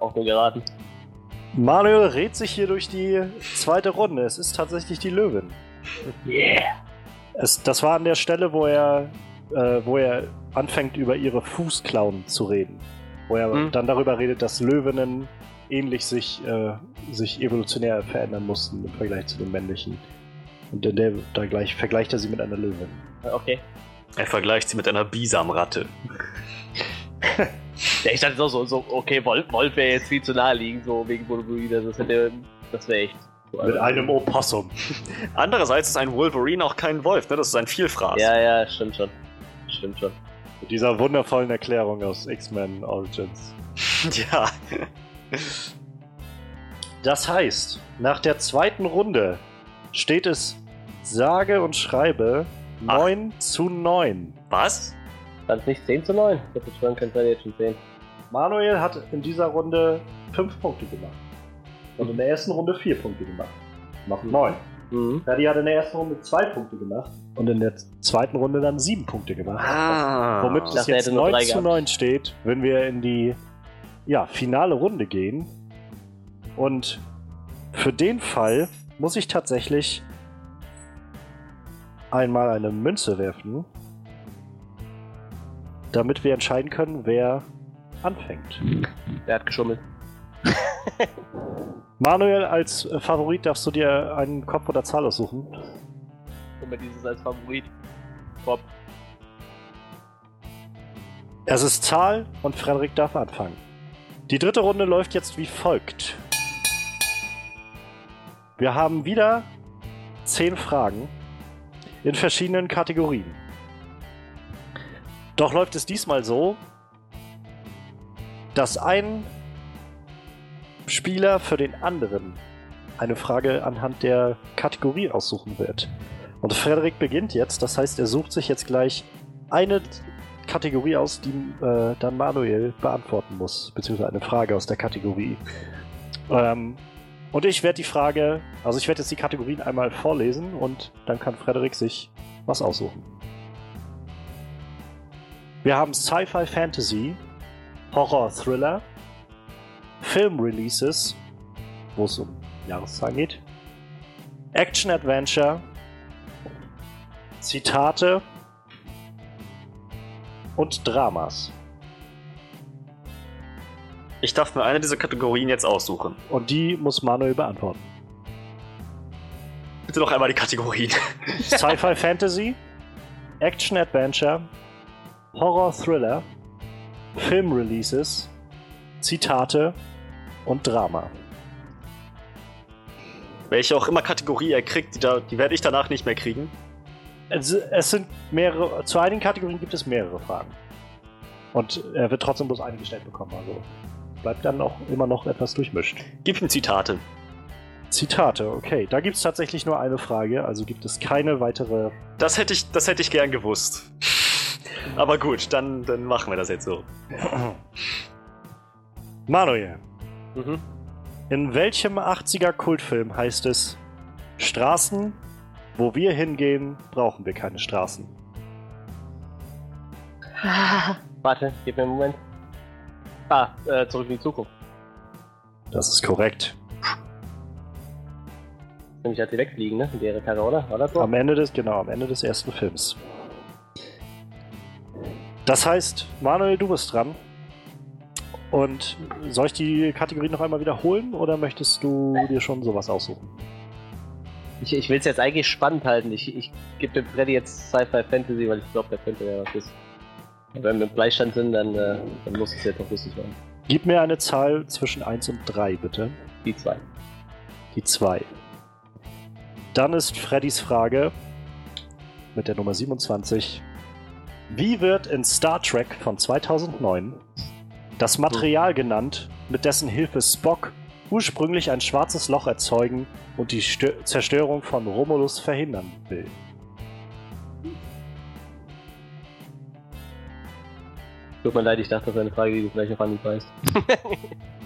C: Auch nur geraten.
A: Manuel rät sich hier durch die zweite Runde. Es ist tatsächlich die Löwin.
C: Yeah!
A: Es, das war an der Stelle, wo er, äh, wo er anfängt, über ihre Fußklauen zu reden. Wo er
C: Hm.
A: dann darüber redet, dass Löwinnen ähnlich sich, äh, sich evolutionär verändern mussten im Vergleich zu den männlichen. Und in der, da gleich vergleicht er sie mit einer Löwin.
C: Okay.
B: Er vergleicht sie mit einer Bisamratte.
C: Ja, ich dachte so, so, so okay, Wolf, Wolf wäre jetzt viel zu naheliegend, so wegen Wolverine, das hätte, das wäre echt. so,
A: Mit einem Opossum.
B: Andererseits ist ein Wolverine auch kein Wolf, ne? Das ist ein Vielfraß.
C: Ja, ja, stimmt schon. Stimmt schon.
A: Mit dieser wundervollen Erklärung aus X-Men Origins.
B: ja.
A: Das heißt, nach der zweiten Runde steht es sage und schreibe
B: Ach.
A: 9 zu 9.
B: Was?
C: Dann ist nicht 10 zu 9. Ich hätte schwören können, es jetzt schon 10.
A: Manuel hat in dieser Runde 5 Punkte gemacht. Und in der ersten Runde 4 Punkte gemacht. Macht 9.
C: Mhm.
A: Daddy hat in der ersten Runde 2 Punkte gemacht. Und in der zweiten Runde dann 7 Punkte gemacht.
B: Ah.
A: Womit es jetzt
C: hätte nur
A: 9
C: drei
A: zu
C: gehabt.
A: 9 steht, wenn wir in die ja, finale Runde gehen. Und für den Fall muss ich tatsächlich einmal eine Münze werfen, damit wir entscheiden können, wer anfängt.
C: Der hat geschummelt.
A: Manuel, als Favorit darfst du dir einen Kopf oder Zahl aussuchen.
C: Mir dieses als Favorit. Top.
A: Es ist Zahl und Frederik darf anfangen. Die dritte Runde läuft jetzt wie folgt. Wir haben wieder zehn Fragen in verschiedenen Kategorien. Doch läuft es diesmal so, dass ein Spieler für den anderen eine Frage anhand der Kategorie aussuchen wird. Und Frederik beginnt jetzt, das heißt, er sucht sich jetzt gleich eine Kategorie aus, die äh, dann Manuel beantworten muss, beziehungsweise eine Frage aus der Kategorie. Ähm, und ich werde die Frage, also ich werde jetzt die Kategorien einmal vorlesen und dann kann Frederik sich was aussuchen. Wir haben Sci-Fi Fantasy, Horror Thriller, Film-Releases, wo es um Jahreszahlen geht, Action-Adventure, Zitate und Dramas.
B: Ich darf mir eine dieser Kategorien jetzt aussuchen.
A: Und die muss Manuel beantworten.
B: Bitte noch einmal die Kategorien.
A: Sci-Fi Fantasy, Action Adventure, Horror Thriller, Film Releases, Zitate und Drama.
B: Welche auch immer Kategorie er kriegt, die, da, die werde ich danach nicht mehr kriegen.
A: Es, es sind mehrere, zu einigen Kategorien gibt es mehrere Fragen. Und er wird trotzdem bloß eine gestellt bekommen, also bleibt dann auch immer noch etwas durchmischt.
B: Gib ihm Zitate.
A: Zitate, okay. Da gibt es tatsächlich nur eine Frage, also gibt es keine weitere.
B: Das hätte ich, das hätte ich gern gewusst. Aber gut, dann, dann machen wir das jetzt so.
A: Manuel,
C: Mhm.
A: in welchem 80er Kultfilm heißt es Straßen, wo wir hingehen, brauchen wir keine Straßen?
C: Warte, gib mir einen Moment. Ah, äh, zurück in die Zukunft.
A: Das ist korrekt.
C: Nämlich als sie wegfliegen, ne? Mit ihrer Karre, oder? War das so?
A: Am Ende des, genau, am Ende des ersten Films. Das heißt, Manuel, du bist dran. Und soll ich die Kategorie noch einmal wiederholen oder möchtest du dir schon sowas aussuchen?
C: Ich, ich will es jetzt eigentlich spannend halten. Ich, ich gebe dem Freddy jetzt Sci-Fi Fantasy, weil ich glaube, der könnte ja was wissen. Wenn wir im Bleistand sind, dann, äh, dann muss es jetzt noch lustig werden.
A: Gib mir eine Zahl zwischen 1 und 3, bitte.
C: Die zwei.
A: Die 2. Dann ist Freddys Frage mit der Nummer 27. Wie wird in Star Trek von 2009 das Material genannt, mit dessen Hilfe Spock ursprünglich ein schwarzes Loch erzeugen und die Stö Zerstörung von Romulus verhindern will?
C: Tut mir leid, ich dachte, das wäre eine Frage, die du vielleicht auf Anhieb weißt.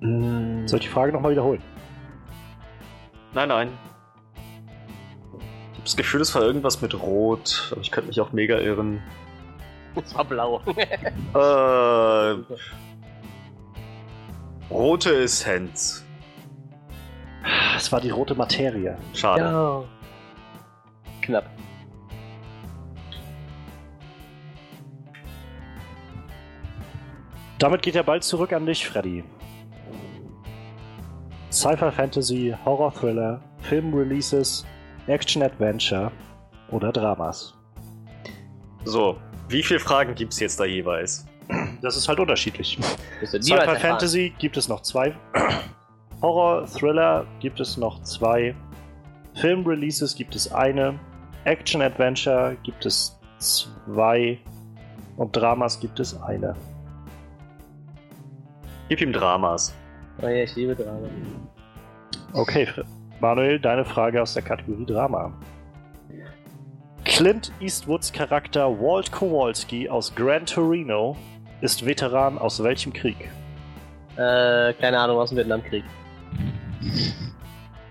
A: Soll ich die Frage nochmal wiederholen?
B: Nein, nein. Ich habe das Gefühl, es war irgendwas mit Rot, aber ich könnte mich auch mega irren.
C: Es war blau.
B: Äh, rote Essenz.
A: Es war die rote Materie.
B: Schade.
C: ja. Knapp.
A: Damit geht der Ball zurück an dich, Freddy. Sci-Fi Fantasy, Horror Thriller, Film Releases, Action Adventure oder Dramas.
B: So, wie viele Fragen gibt es jetzt da jeweils?
A: Das ist halt unterschiedlich. Sci-Fi
C: erfahren.
A: Fantasy gibt es noch zwei. Horror Thriller gibt es noch zwei. Film Releases gibt es eine. Action Adventure gibt es zwei. Und Dramas gibt es eine.
B: Gib ihm Dramas.
C: Oh ja, ich liebe Drama.
A: Okay, Manuel, deine Frage aus der Kategorie Drama. Clint Eastwoods Charakter Walt Kowalski aus Gran Torino ist Veteran aus welchem Krieg?
C: Äh, keine Ahnung, aus dem Vietnamkrieg.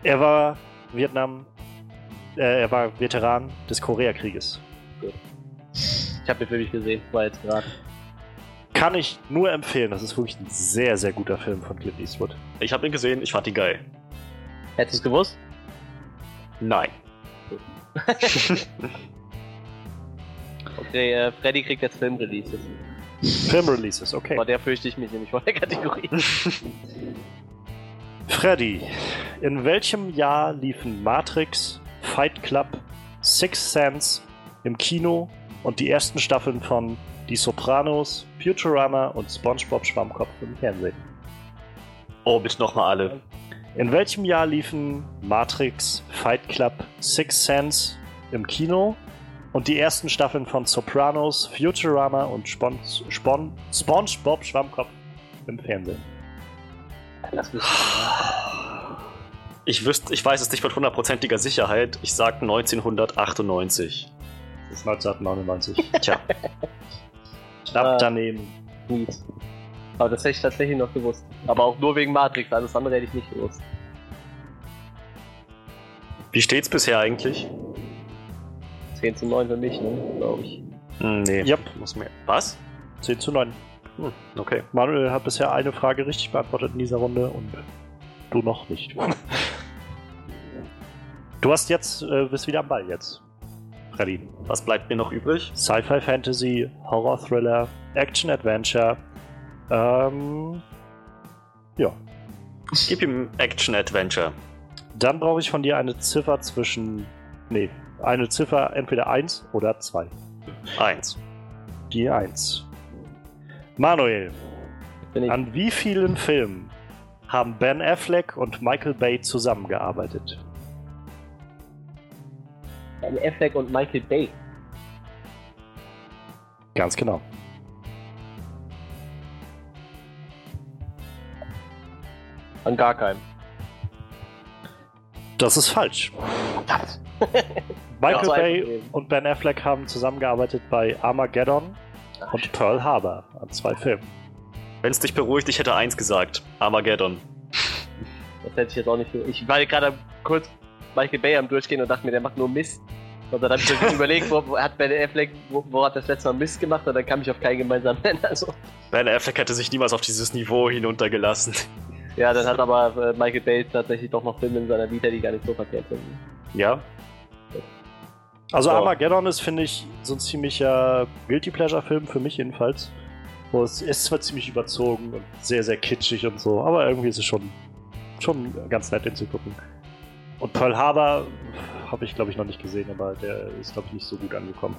A: Er war Vietnam, äh, er war Veteran des Koreakrieges.
C: Ich Ich habe den Film nicht gesehen, war jetzt gerade.
A: Kann ich nur empfehlen. Das ist wirklich ein sehr, sehr guter Film von Clint Eastwood.
B: Ich habe ihn gesehen, ich fand ihn geil.
C: Hättest du es gewusst?
B: Nein.
C: Okay, äh, Freddy kriegt jetzt Filmreleases.
A: Filmreleases, okay.
C: Vor der fürchte ich mich nämlich vor der Kategorie.
A: Freddy, in welchem Jahr liefen Matrix, Fight Club, Six Sense im Kino und die ersten Staffeln von Die Sopranos, Futurama und SpongeBob Schwammkopf im Fernsehen?
B: Oh, bitte nochmal alle.
A: In welchem Jahr liefen Matrix, Fight Club, Six Sense im Kino und die ersten Staffeln von Sopranos, Futurama und Spon Spon SpongeBob Schwammkopf im Fernsehen?
C: Das wüsste
B: Ich wüsste, ich weiß es nicht mit hundertprozentiger Sicherheit. Ich sag 1998.
A: Das ist 1999.
B: Tja,
A: Knapp
C: Äh.
A: daneben.
C: nicht. Aber das hätte ich tatsächlich noch gewusst. Aber auch nur wegen Matrix, alles andere hätte ich nicht gewusst.
B: wie steht's bisher eigentlich?
C: 10 zu 9 für mich, ne? Glaube ich.
B: Hm, nee.
A: Yep.
B: Muss mehr. Was?
A: 10 zu 9.
B: Hm, okay.
A: Manuel hat bisher eine Frage richtig beantwortet in dieser Runde und du noch nicht. Du hast jetzt, äh, bist wieder am Ball jetzt. Freddy.
B: Was bleibt mir noch übrig?
A: Sci-Fi, Fantasy, Horror, Thriller, Action, Adventure. Ähm, ja.
B: Gib ihm Action Adventure.
A: Dann brauche ich von dir eine Ziffer zwischen. Nee, eine Ziffer entweder 1 oder 2.
B: Eins.
A: Die 1. Manuel,
C: Bin ich.
A: an wie vielen Filmen haben Ben Affleck und Michael Bay zusammengearbeitet?
C: Ben Affleck und Michael Bay.
A: Ganz genau.
C: An gar keinem.
A: Das ist falsch. Michael Bay und Ben Affleck haben zusammengearbeitet bei Armageddon und Pearl Harbor an zwei Filmen.
B: Wenn es dich beruhigt, ich hätte eins gesagt. Armageddon.
C: Das hätte ich jetzt auch nicht. Ich war gerade kurz Michael Bay am Durchgehen und dachte mir, der macht nur Mist. Und dann habe ich mir überlegt, wo, wo hat Ben Affleck, wo, wo hat das letzte Mal Mist gemacht? Und dann kam ich auf keinen gemeinsamen Nenner. Also,
B: Ben Affleck hätte sich niemals auf dieses Niveau hinuntergelassen.
C: ja, dann hat aber äh, Michael Bay tatsächlich doch noch Filme in seiner Vita, die gar nicht so verkehrt sind.
B: Ja?
A: Also
B: Oh.
A: Armageddon ist, finde ich, so ein ziemlicher Guilty Pleasure-Film, für mich jedenfalls. Wo es ist zwar ziemlich überzogen und sehr, sehr kitschig und so, aber irgendwie ist es schon, schon ganz nett, den zu gucken. Und Pearl Harbor habe ich, glaube ich, noch nicht gesehen, aber der ist, glaube ich, nicht so gut angekommen.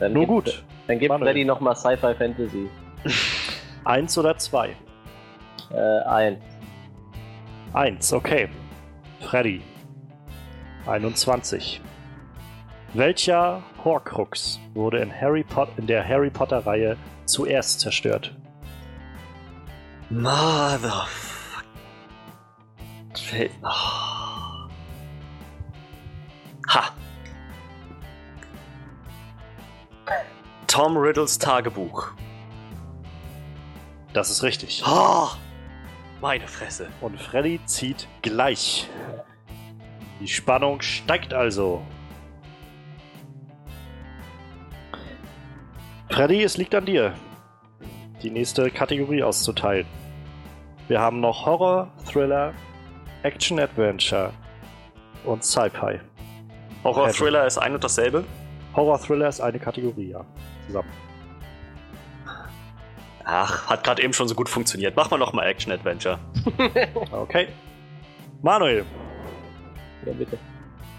C: Dann
A: Nur
C: gibt-
A: gut.
C: Dann gibt
A: Manuel.
C: Freddy nochmal Sci-Fi Fantasy.
A: Eins oder zwei?
C: Äh, ein.
A: Eins, okay. Freddy. 21. Welcher Horcrux wurde in, Harry Pot in der Harry Potter-Reihe zuerst zerstört?
B: Motherfuck. Fällt- Oh. Ha. Tom Riddles Tagebuch.
A: Das ist richtig.
B: Oh. Meine Fresse.
A: Und Freddy zieht gleich. Die Spannung steigt also. Freddy, es liegt an dir, die nächste Kategorie auszuteilen. Wir haben noch Horror, Thriller, Action Adventure und Sci-Fi.
B: Horror Thriller ist ein und dasselbe?
A: Horror Thriller ist eine Kategorie, ja. Zusammen.
B: Ach, hat gerade eben schon so gut funktioniert. Mach mal nochmal Action Adventure.
A: Okay. Manuel,
C: Ja, bitte.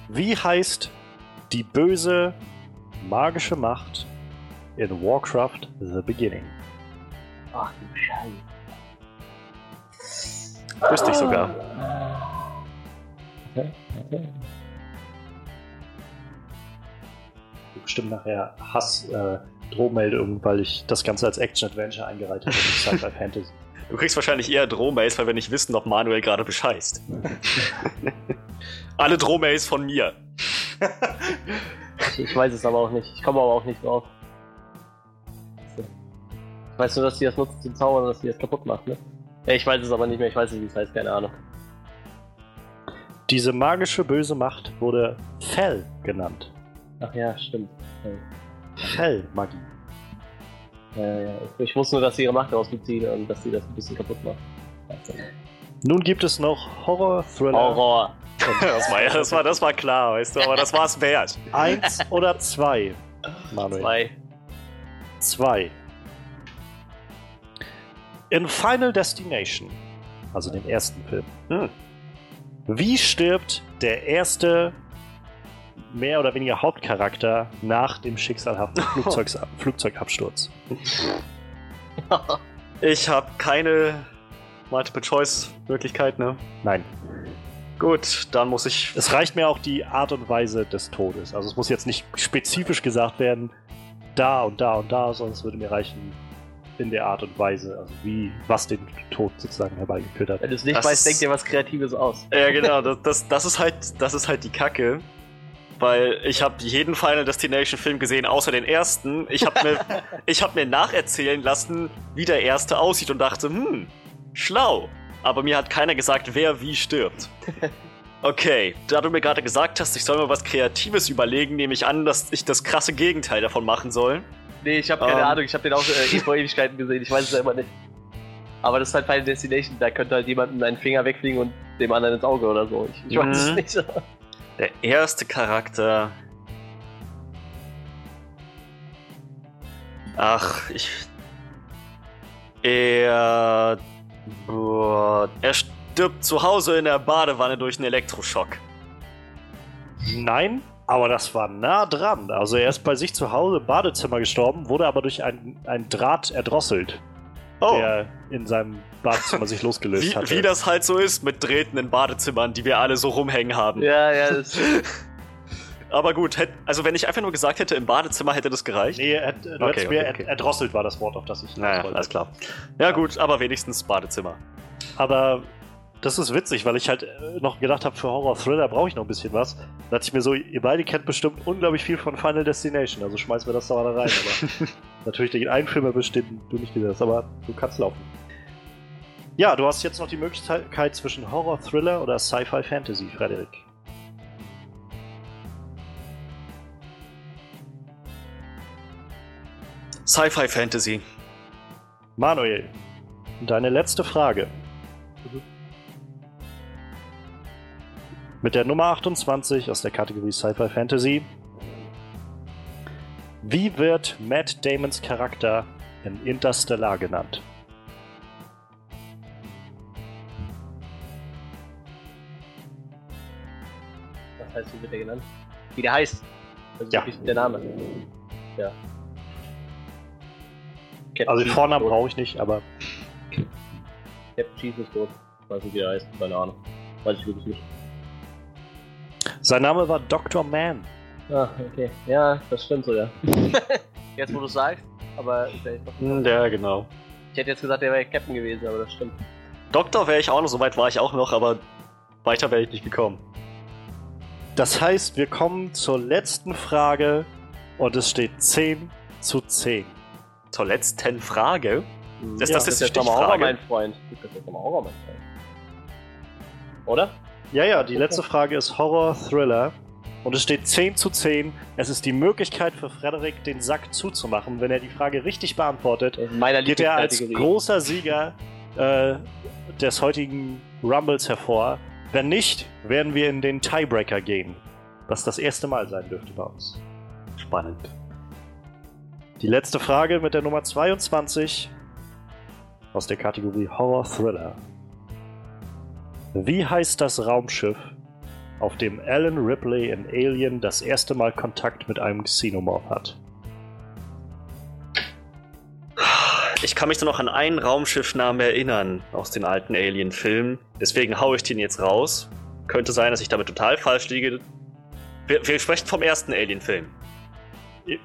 A: wie heißt die böse magische Macht in Warcraft The Beginning?
C: Ach du Scheiße.
B: Wüsste ich sogar.
A: Bestimmt nachher Hass äh, Drohmeldungen, weil ich das Ganze als Action Adventure eingereicht habe nicht Sci-Fi Fantasy.
B: Du kriegst wahrscheinlich eher Drohmails, weil wir nicht wissen, ob Manuel gerade bescheißt. Alle Drohmails von mir.
C: Ich, ich weiß es aber auch nicht. Ich komme aber auch nicht drauf. Ich weiß nur, dass die das nutzt zum Zaubern, dass die das kaputt macht, ne? Ja, ich weiß es aber nicht mehr. Ich weiß nicht, wie es heißt. Keine Ahnung.
A: Diese magische böse Macht wurde Fel genannt.
C: Ach ja, stimmt.
A: Fellmagie.
C: Ja, ja. Ich wusste nur, dass sie ihre Macht daraus beziehen und dass sie das ein bisschen kaputt macht.
A: Nun gibt es noch Horror, Thriller.
C: Horror.
B: Das war, ja, das, war, das war klar, weißt du, aber das war es wert.
A: Eins oder zwei? Manuel.
C: Zwei.
A: Zwei. In Final Destination, also dem ersten Film,
B: Hm.
A: wie stirbt der erste mehr oder weniger Hauptcharakter nach dem schicksalhaften Flugzeugs Flugzeugabsturz?
B: Ich habe keine Multiple-Choice-Möglichkeit, ne?
A: Nein.
B: Gut, dann muss ich.
A: Es reicht mir auch die Art und Weise des Todes. Also es muss jetzt nicht spezifisch gesagt werden, da und da und da, sondern es würde mir reichen in der Art und Weise, also wie, was den Tod sozusagen herbeigeführt hat.
C: Wenn du es nicht
B: Das
C: weißt,
B: ist-
C: denk dir was Kreatives aus.
B: Ja, genau, das, das, das, ist halt, das ist halt die Kacke. Weil ich habe jeden Final Destination Film gesehen, außer den ersten. Ich habe mir, ich hab mir nacherzählen lassen, wie der erste aussieht und dachte, hm, schlau. Aber mir hat keiner gesagt, wer wie stirbt. Okay, da du mir gerade gesagt hast, ich soll mir was Kreatives überlegen, nehme ich an, dass ich das krasse Gegenteil davon machen soll.
C: Nee, ich habe keine
B: Ähm.
C: Ahnung. Ich habe den auch äh, vor Ewigkeiten gesehen. Ich weiß es selber nicht. Aber das ist halt Final Destination. Da könnte halt jemandem einen Finger wegfliegen und dem anderen ins Auge oder so. Ich, ich weiß es
B: Mhm.
C: nicht.
B: Der erste Charakter. Ach, ich. Er. Boah, er stirbt zu Hause in der Badewanne durch einen Elektroschock.
A: Nein, aber das war nah dran. Also er ist bei sich zu Hause im Badezimmer gestorben, wurde aber durch ein, ein Draht erdrosselt,
B: Oh,
A: der in seinem Badezimmer sich losgelöst
B: wie,
A: hatte.
B: wie das halt so ist mit Drähten in Badezimmern, die wir alle so rumhängen haben.
C: ja, ja, das
B: Aber gut, hätt, also wenn ich einfach nur gesagt hätte, im Badezimmer hätte das gereicht.
A: Nee, er, du
B: Okay,
A: hättest mir
B: okay,
A: erd-
B: okay.
A: erdrosselt war das Wort, auf das ich
B: Naja,
A: wollte.
B: alles klar. Ja, gut, aber wenigstens Badezimmer.
A: Aber das ist witzig, weil ich halt äh, noch gedacht habe, für Horror-Thriller brauche ich noch ein bisschen was. Da dachte ich mir so, ihr beide kennt bestimmt unglaublich viel von Final Destination, also schmeißen wir das da mal da rein. Aber natürlich den einen Film den du nicht gesehen hast, aber du kannst laufen. Ja, du hast jetzt noch die Möglichkeit zwischen Horror-Thriller oder Sci-Fi-Fantasy, Frederik.
B: Sci-Fi Fantasy.
A: Manuel, deine letzte Frage. Mit der Nummer 28 aus der Kategorie Sci-Fi Fantasy. Wie wird Matt Damons Charakter in Interstellar genannt?
C: Was heißt, wie wird der genannt? Wie der heißt. Also
A: Ja.
C: der Name. Ja. Captain
A: Also den Vornamen brauche ich nicht, aber
C: Captain ist tot. Weiß nicht, wie der heißt. Keine Ahnung. Weiß ich wirklich nicht.
A: Sein Name war Dr. Man.
C: Ah, okay. Ja, das stimmt sogar. jetzt, wo du sagst. Aber der
B: Ja, genau.
C: ich hätte jetzt gesagt, der wäre Captain gewesen, aber das stimmt.
B: Doktor wäre ich auch noch, so weit war ich auch noch, aber weiter wäre ich nicht gekommen.
A: Das heißt, wir kommen zur letzten Frage und es steht 10 zu 10.
B: Zur letzten Frage. Ist
A: Ja,
B: das
C: ist auch
B: Stichfrage?
C: mein Freund. Das ist mal auch mein Freund. Oder?
A: Ja, ja, die letzte Frage ist Horror Thriller. Und es steht 10 zu 10. Es ist die Möglichkeit für Frederik, den Sack zuzumachen. Wenn er die Frage richtig beantwortet, geht er als großer Sieger äh, des heutigen Rumbles hervor. Wenn nicht, werden wir in den Tiebreaker gehen. Was das erste Mal sein dürfte bei uns.
B: Spannend.
A: Die letzte Frage mit der Nummer 22 aus der Kategorie Horror Thriller. Wie heißt das Raumschiff, auf dem Alan Ripley in Alien das erste Mal Kontakt mit einem Xenomorph hat?
B: Ich kann mich nur noch an einen Raumschiffnamen erinnern aus den alten Alien-Filmen. Deswegen haue ich den jetzt raus. Könnte sein, dass ich damit total falsch liege. Wir, wir sprechen vom ersten Alien-Film.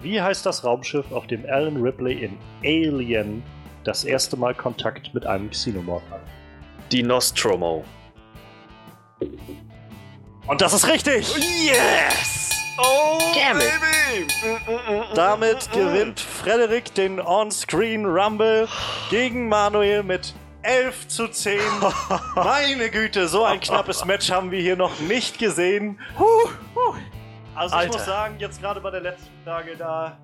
A: Wie heißt das Raumschiff, auf dem Alan Ripley in Alien das erste Mal Kontakt mit einem Xenomorph hat?
B: Die Nostromo.
A: Und das ist richtig!
B: Yes! Oh,
C: Damn it.
B: baby!
A: Damit gewinnt Frederik den On-Screen Rumble gegen Manuel mit 11 zu 10. Meine Güte, so ein knappes Match haben wir hier noch nicht gesehen. Also ich
B: Alter.
A: muss sagen, jetzt gerade bei der letzten Frage, da,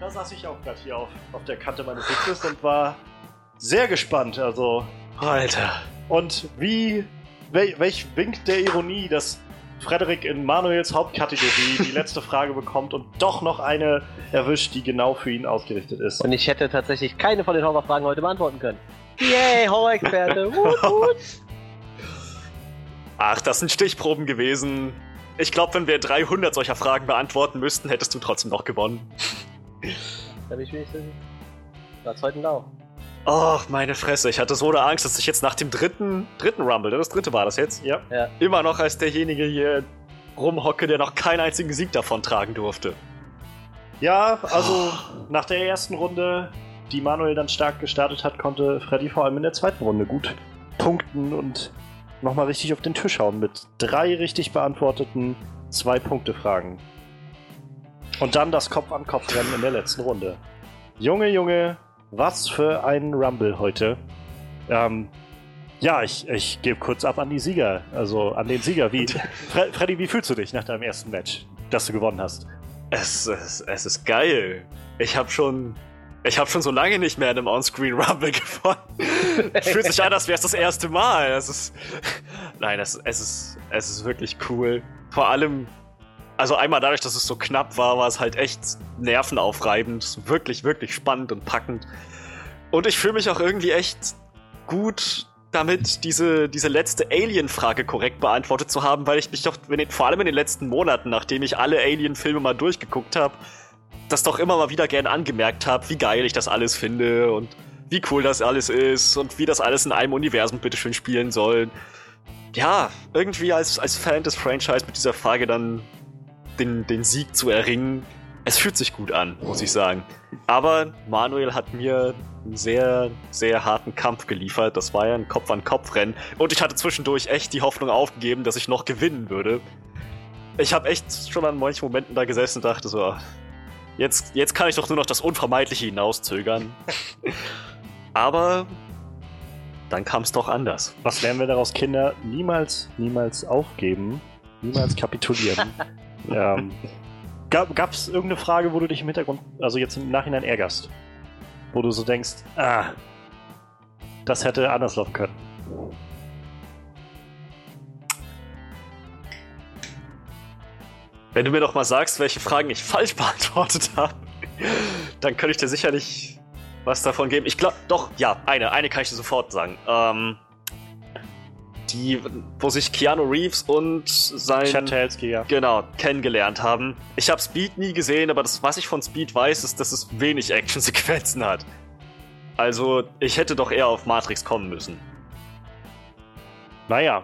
A: da saß ich auch gerade hier auf, auf der Kante meines Sitzes und war sehr gespannt. Also
B: Alter.
A: und wie wel, welch Wink der Ironie, dass Frederik in Manuels Hauptkategorie die letzte Frage bekommt und doch noch eine erwischt, die genau für ihn ausgerichtet ist.
C: Und ich hätte tatsächlich keine von den Horrorfragen heute beantworten können. Yay, Horror-Experte. Wut, wut.
B: Ach, das sind Stichproben gewesen. Ich glaube, wenn wir 300 solcher Fragen beantworten müssten, hättest du trotzdem noch gewonnen.
C: Da bin ich wenigstens. Was heute Lau.
B: Oh, meine Fresse. Ich hatte so eine Angst, dass ich jetzt nach dem dritten, dritten Rumble, das dritte war das jetzt,
A: Ja.
B: immer noch als derjenige hier rumhocke, der noch keinen einzigen Sieg davon tragen durfte.
A: Ja, also nach der ersten Runde, die Manuel dann stark gestartet hat, konnte Freddy vor allem in der zweiten Runde gut punkten und nochmal richtig auf den Tisch hauen mit drei richtig beantworteten Zwei-Punkte-Fragen. Und dann das Kopf-an-Kopf-Rennen in der letzten Runde. Junge, Junge, was für ein Rumble heute. Ähm, ja, ich, ich gebe kurz ab an die Sieger, also an den Sieger. Wie, Fre Freddy, wie fühlst du dich nach deinem ersten Match, das du gewonnen hast?
B: Es, es, es ist geil. Ich habe schon. Ich habe schon so lange nicht mehr in einem On-Screen Rumble gewonnen. Fühlt sich an, als wäre es das erste Mal. Es ist. Nein, es, es, ist, es ist wirklich cool. Vor allem. Also einmal dadurch, dass es so knapp war, war es halt echt nervenaufreibend. Wirklich, wirklich spannend und packend. Und ich fühle mich auch irgendwie echt gut damit, diese, diese letzte Alien-Frage korrekt beantwortet zu haben, weil ich mich doch, ich- vor allem in den letzten Monaten, nachdem ich alle Alien-Filme mal durchgeguckt habe, das doch immer mal wieder gern angemerkt habe, wie geil ich das alles finde und wie cool das alles ist und wie das alles in einem Universum bitteschön spielen soll. Ja, irgendwie als, als Fan des Franchise mit dieser Frage dann den, den Sieg zu erringen, es fühlt sich gut an, muss ich sagen. Aber Manuel hat mir einen sehr, sehr harten Kampf geliefert. Das war ja ein Kopf-an-Kopf-Rennen. Und ich hatte zwischendurch echt die Hoffnung aufgegeben, dass ich noch gewinnen würde. Ich habe echt schon an manchen Momenten da gesessen und dachte so, jetzt, jetzt kann ich doch nur noch das Unvermeidliche hinauszögern. Aber dann kam es doch anders.
A: Was lernen wir daraus, Kinder? Niemals, niemals aufgeben, niemals kapitulieren. ähm, Gab es irgendeine Frage, wo du dich im Hintergrund, also jetzt im Nachhinein ärgerst? Wo du so denkst, ah, das hätte anders laufen können.
B: Wenn du mir doch mal sagst, welche Fragen ich falsch beantwortet habe, dann könnte ich dir sicherlich was davon geben. Ich glaube, doch, ja, eine, eine kann ich dir sofort sagen. Ähm, die, wo sich Keanu Reeves und sein
A: Chad Stahelski, ja.
B: genau kennengelernt haben. Ich habe Speed nie gesehen, aber das, was ich von Speed weiß, ist, dass es wenig Actionsequenzen hat. Also, ich hätte doch eher auf Matrix kommen müssen.
A: Naja.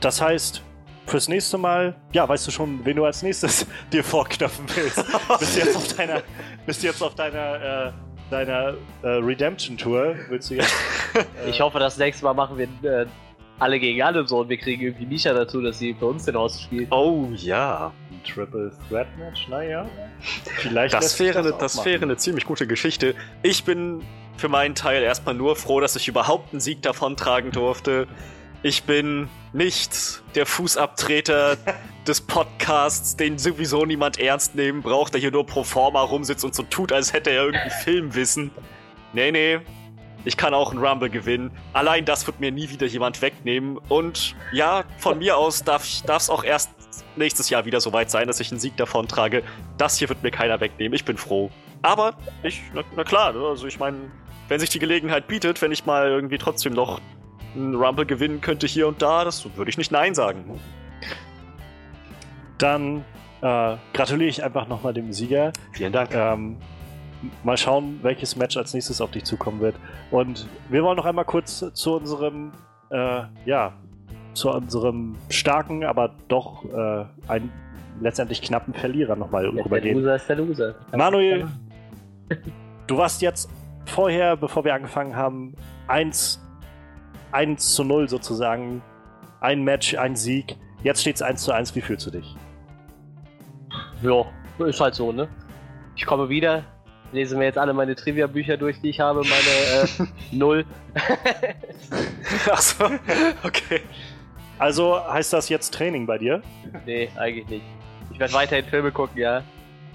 A: Das heißt, fürs nächste Mal, ja, weißt du schon, wen du als nächstes dir vorknöpfen willst. bist du jetzt auf deiner, bist du jetzt auf deiner, äh, deiner äh, Redemption-Tour? Willst du jetzt.
C: Ich hoffe, das nächste Mal machen wir äh, alle gegen alle so und wir kriegen irgendwie Misha dazu, dass sie für uns den Host spielt.
B: Oh ja.
A: ein Triple Threat Match? Naja. Vielleicht.
B: Das wäre,
A: auch
B: das
A: machen.
B: wäre eine ziemlich gute Geschichte. Ich bin für meinen Teil erstmal nur froh, dass ich überhaupt einen Sieg davontragen durfte. Ich bin nicht der Fußabtreter des Podcasts, den sowieso niemand ernst nehmen braucht, der hier nur pro forma rumsitzt und so tut, als hätte er irgendwie Filmwissen. Nee, nee. Ich kann auch einen Rumble gewinnen. Allein das wird mir nie wieder jemand wegnehmen. Und ja, von mir aus darf es auch erst nächstes Jahr wieder soweit sein, dass ich einen Sieg davon trage. Das hier wird mir keiner wegnehmen. Ich bin froh. Aber ich, na, na klar, ne, also ich meine, wenn sich die Gelegenheit bietet, wenn ich mal irgendwie trotzdem noch einen Rumble gewinnen könnte hier und da, das würde ich nicht Nein sagen.
A: Dann äh, gratuliere ich einfach nochmal dem Sieger.
B: Vielen Dank.
A: Ähm, mal schauen, welches Match als nächstes auf dich zukommen wird. Und wir wollen noch einmal kurz zu unserem, äh, ja, zu unserem starken, aber doch äh, ein, letztendlich knappen Verlierer nochmal
C: Der
A: rübergehen.
C: Loser ist der Loser.
A: Manuel, du warst jetzt vorher, bevor wir angefangen haben, 1, 1 zu 0 sozusagen. Ein Match, ein Sieg. Jetzt steht es 1 zu 1. Wie fühlst du dich?
C: Ja, ist halt so, ne? Ich komme wieder, lese mir jetzt alle meine Trivia-Bücher durch, die ich habe, meine äh, Null.
B: Achso, okay.
A: Also heißt das jetzt Training bei dir?
C: Nee, eigentlich nicht. Ich werde weiterhin Filme gucken, ja.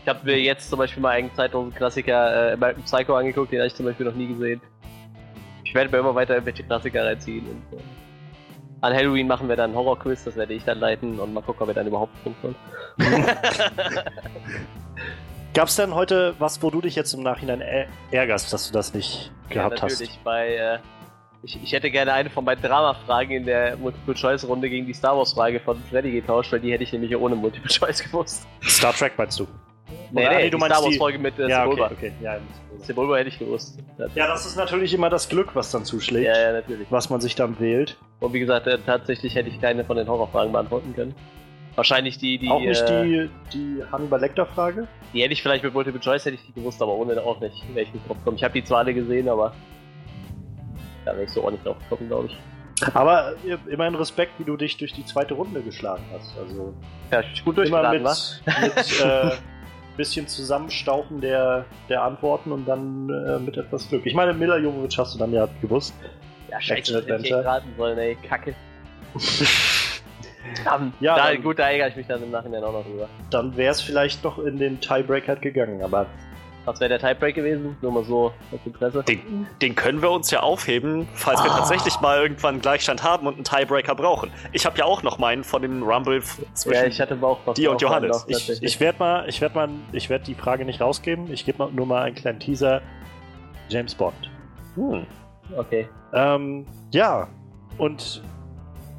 C: Ich habe mir jetzt zum Beispiel mal einen Zeitlosen-Klassiker äh, American Psycho angeguckt, den habe ich zum Beispiel noch nie gesehen. Ich werde mir immer weiter irgendwelche Klassiker reinziehen. Und, äh, an Halloween machen wir dann einen Horror-Quiz, das werde ich dann leiten und mal gucken, ob wir dann überhaupt funktioniert.
A: Gab es denn heute was, wo du dich jetzt im Nachhinein ärgerst, dass du das nicht gehabt
C: ja, natürlich. Bei, äh, ich, ich hätte gerne eine von meinen Drama-Fragen in der Multiple-Choice-Runde gegen die Star Wars-Frage von Freddy getauscht, weil die hätte ich nämlich ohne Multiple-Choice gewusst.
A: hast? Star Trek meinst du?
C: Nee,
A: Oder-
C: nee,
A: nee,
C: die
A: du meinst
C: Star Wars-Folge mit äh,
A: ja,
C: Sebulba.
A: okay, okay. Ja,
C: Sebulba hätte ich gewusst.
A: ja, das ist natürlich immer das Glück, was dann zuschlägt,
C: ja, ja, natürlich.
A: was man sich dann wählt.
C: Und wie gesagt, äh, tatsächlich hätte ich keine von den Horrorfragen beantworten können. Wahrscheinlich die, die,
A: auch nicht
C: äh,
A: die, die Hannibal Lecter-Frage?
C: die hätte ich vielleicht mit Multiple Choice hätte ich die gewusst, aber ohne auch nicht, wäre ich nicht drauf gekommen. Ich habe die zwar alle gesehen, aber da wäre ich so auch nicht drauf gekommen, glaube ich.
A: Aber immerhin Respekt, wie du dich durch die zweite Runde geschlagen hast. Also
C: Ja, ich bin gut
A: immer
C: durchgeladen,
A: mit, mit äh, bisschen Zusammenstauchen der, der Antworten und dann äh, mit etwas Glück. Ich meine, Mila Jovovich hast du dann ja gewusst.
C: Ja, scheiße, hätte ich raten sollen, ey, kacke. Verdammt.
A: Ja,
C: da,
A: dann-
C: gut, da ärgere ich mich dann im Nachhinein auch noch drüber.
A: Dann wäre es vielleicht noch in den Tiebreaker gegangen, aber
C: Was wäre der Tiebreak gewesen? Nur mal so aus Interesse.
B: Den, den können wir uns ja aufheben, falls wir
C: Ah.
B: tatsächlich mal irgendwann einen Gleichstand haben und einen Tiebreaker brauchen. Ich habe ja auch noch meinen von dem Rumble zwischen.
C: Ja, ich hatte Bauch
B: dir und Johannes.
A: ich, ich werde mal, ich werde mal, ich werde die Frage nicht rausgeben. Ich gebe mal- nur mal einen kleinen Teaser. James Bond.
B: hm.
C: Okay.
A: Ähm, ja. Und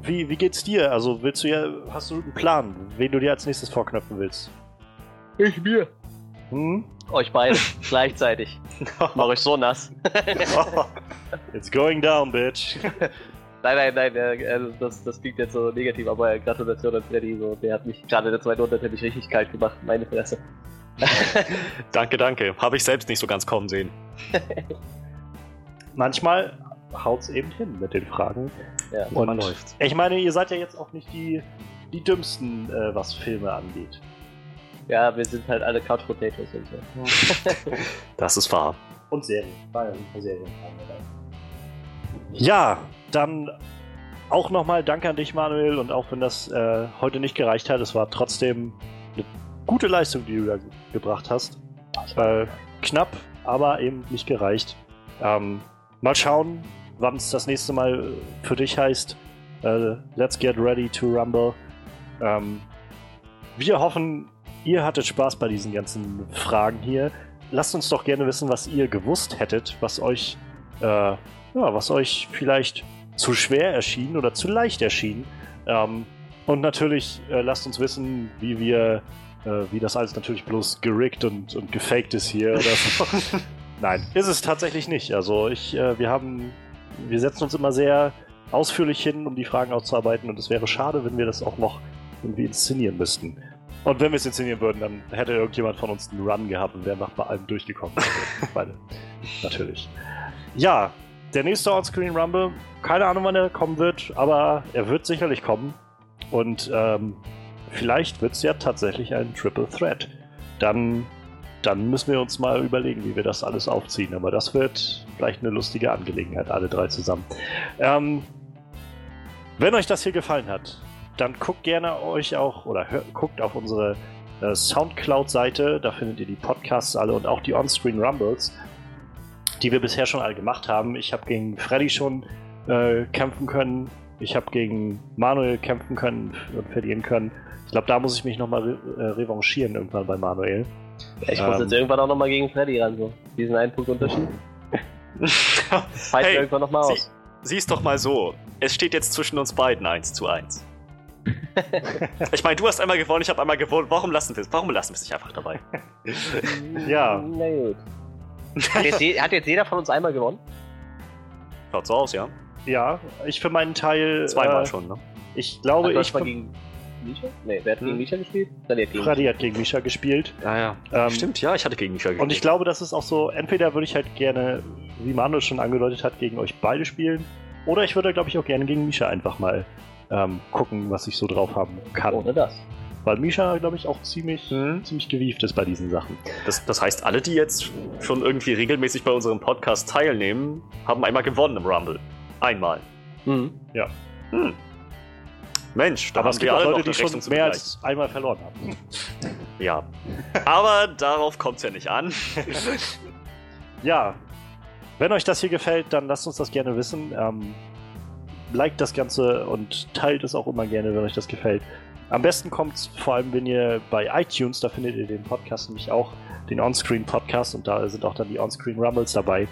A: wie, wie geht's dir? Also willst du ja, hast du einen Plan, wen du dir als nächstes vorknöpfen willst?
C: Ich mir.
A: Hm?
C: Euch beide gleichzeitig. Mach euch so nass.
A: It's going down, bitch.
C: Nein, nein, nein, äh, äh, das, das klingt jetzt so negativ, aber Gratulation an Freddy, so, der hat mich gerade in der zweiten Runde nämlich richtig kalt gemacht, meine Fresse.
B: danke, danke. Habe ich selbst nicht so ganz kommen sehen.
A: Manchmal haut's eben hin mit den Fragen.
C: Ja.
A: Und
B: Man läuft.
A: ich meine, ihr seid ja jetzt auch nicht die, die dümmsten, äh, was Filme angeht.
C: ja, wir sind halt alle Couch Potatoes und so.
B: Das ist wahr.
A: Und Serien. Serien. Ja, dann auch nochmal Danke an dich, Manuel. Und auch wenn das äh, heute nicht gereicht hat, es war trotzdem eine gute Leistung, die du da ge- gebracht hast. Äh, knapp, aber eben nicht gereicht. Ähm, mal schauen, wann es das nächste Mal äh, für dich heißt. Äh, let's get ready to rumble. Ähm, wir hoffen, ihr hattet Spaß bei diesen ganzen Fragen hier. Lasst uns doch gerne wissen, was ihr gewusst hättet, was euch, äh, ja, was euch vielleicht zu schwer erschien oder zu leicht erschien. Ähm, und natürlich äh, lasst uns wissen, wie wir, äh, wie das alles natürlich bloß gerickt und, und gefaked ist hier oder so. Nein, ist es tatsächlich nicht. Also ich, äh, wir haben, wir setzen uns immer sehr ausführlich hin, um die Fragen auszuarbeiten und es wäre schade, wenn wir das auch noch irgendwie inszenieren müssten. Und wenn wir es inszenieren würden, dann hätte irgendjemand von uns einen Run gehabt und wäre nach bei allem durchgekommen. Also, beide. Natürlich. Ja, der nächste Onscreen Rumble, keine Ahnung, wann er kommen wird, aber er wird sicherlich kommen. Und ähm, vielleicht wird es ja tatsächlich ein Triple Threat. Dann, dann müssen wir uns mal überlegen, wie wir das alles aufziehen. Aber das wird vielleicht eine lustige Angelegenheit, alle drei zusammen. Ähm, wenn euch das hier gefallen hat, dann guckt gerne euch auch oder hör, guckt auf unsere äh, Soundcloud-Seite. Da findet ihr die Podcasts alle und auch die On-Screen Rumbles, die wir bisher schon alle gemacht haben. Ich habe gegen Freddy schon äh, kämpfen können. Ich habe gegen Manuel kämpfen können und verlieren können. Ich glaube, da muss ich mich nochmal re äh, revanchieren irgendwann bei Manuel.
C: Ja, ich muss
A: Ähm.
C: jetzt irgendwann auch nochmal gegen Freddy ran, so. Diesen einen Punkt Unterschied. Fight
B: Hey,
C: irgendwann nochmal
B: sie-
C: aus.
B: Sieh's doch mal so. Es steht jetzt zwischen uns beiden 1 zu 1. ich meine, du hast einmal gewonnen, ich habe einmal gewonnen. Warum lassen wir es? Warum lassen wir es nicht einfach dabei?
A: Ja.
C: Na gut. Hat jetzt, je- hat jetzt jeder von uns einmal gewonnen?
B: Schaut so aus, ja?
A: Ja, ich für meinen Teil.
B: Zweimal
A: äh,
B: schon, ne?
A: Ich glaube, ich.
C: mal gegen Misha? Nee, wer hat
B: Hm.
C: gegen Misha gespielt? Dann der gegen
A: Freddy hat gegen Misha gespielt.
B: Ja, ja.
A: Ähm,
B: Stimmt, ja, ich hatte gegen Micha
A: Und ich glaube, das ist auch so, entweder würde ich halt gerne, wie Manuel schon angedeutet hat, gegen euch beide spielen. Oder ich würde, glaube ich, auch gerne gegen Misha einfach mal ähm, gucken, was ich so drauf haben kann.
C: Ohne das.
A: Weil Misha, glaube ich, auch ziemlich,
B: Mhm.
A: ziemlich gewieft ist bei diesen Sachen.
B: Das, das heißt, alle, die jetzt schon irgendwie regelmäßig bei unserem Podcast teilnehmen, haben einmal gewonnen im Rumble. Einmal.
C: Mhm.
B: Hm. Mensch, da
A: Aber
B: haben
A: es gibt auch Leute, die schon mehr als einmal verloren haben.
B: Ja. Aber darauf kommt es ja nicht an.
A: Ja, wenn euch das hier gefällt, dann lasst uns das gerne wissen. Ähm, liked das Ganze und teilt es auch immer gerne, wenn euch das gefällt. Am besten kommt's vor allem, wenn ihr bei iTunes, da findet ihr den Podcast nämlich auch, den Onscreen Podcast und da sind auch dann die Onscreen Rumbles dabei.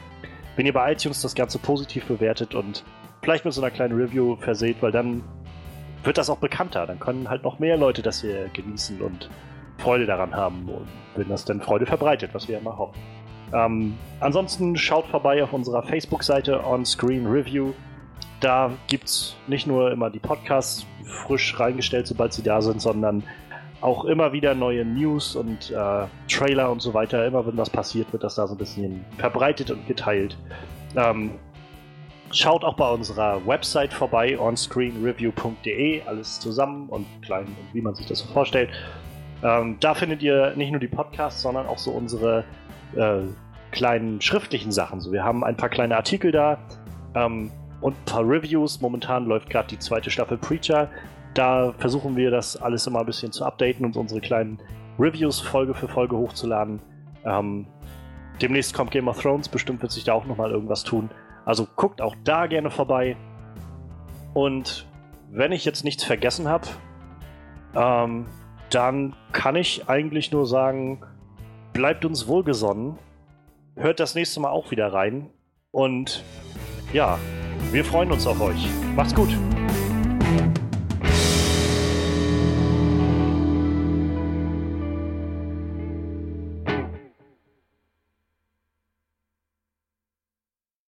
A: Wenn ihr bei iTunes das Ganze positiv bewertet und vielleicht mit so einer kleinen Review verseht, weil dann wird das auch bekannter. Dann können halt noch mehr Leute das hier genießen und Freude daran haben. Und wenn das dann Freude verbreitet, was wir immer hoffen. Ähm, ansonsten schaut vorbei auf unserer Facebook-Seite On Screen Review. Da gibt's nicht nur immer die Podcasts frisch reingestellt, sobald sie da sind, sondern auch immer wieder neue News und äh, Trailer und so weiter. Immer wenn was passiert, wird das da so ein bisschen verbreitet und geteilt. Ähm, schaut auch bei unserer Website vorbei, onscreenreview.de, alles zusammen und klein wie man sich das so vorstellt. Ähm, da findet ihr nicht nur die Podcasts, sondern auch so unsere äh, kleinen schriftlichen Sachen. So, wir haben ein paar kleine Artikel da ähm, und ein paar Reviews. Momentan läuft gerade die zweite Staffel Preacher. Da versuchen wir das alles immer ein bisschen zu updaten und unsere kleinen Reviews Folge für Folge hochzuladen. Ähm, demnächst kommt Game of Thrones, bestimmt wird sich da auch nochmal irgendwas tun. Also guckt auch da gerne vorbei. Und wenn ich jetzt nichts vergessen habe, ähm, dann kann ich eigentlich nur sagen, bleibt uns wohlgesonnen. Hört das nächste Mal auch wieder rein. Und ja, wir freuen uns auf euch. Macht's gut.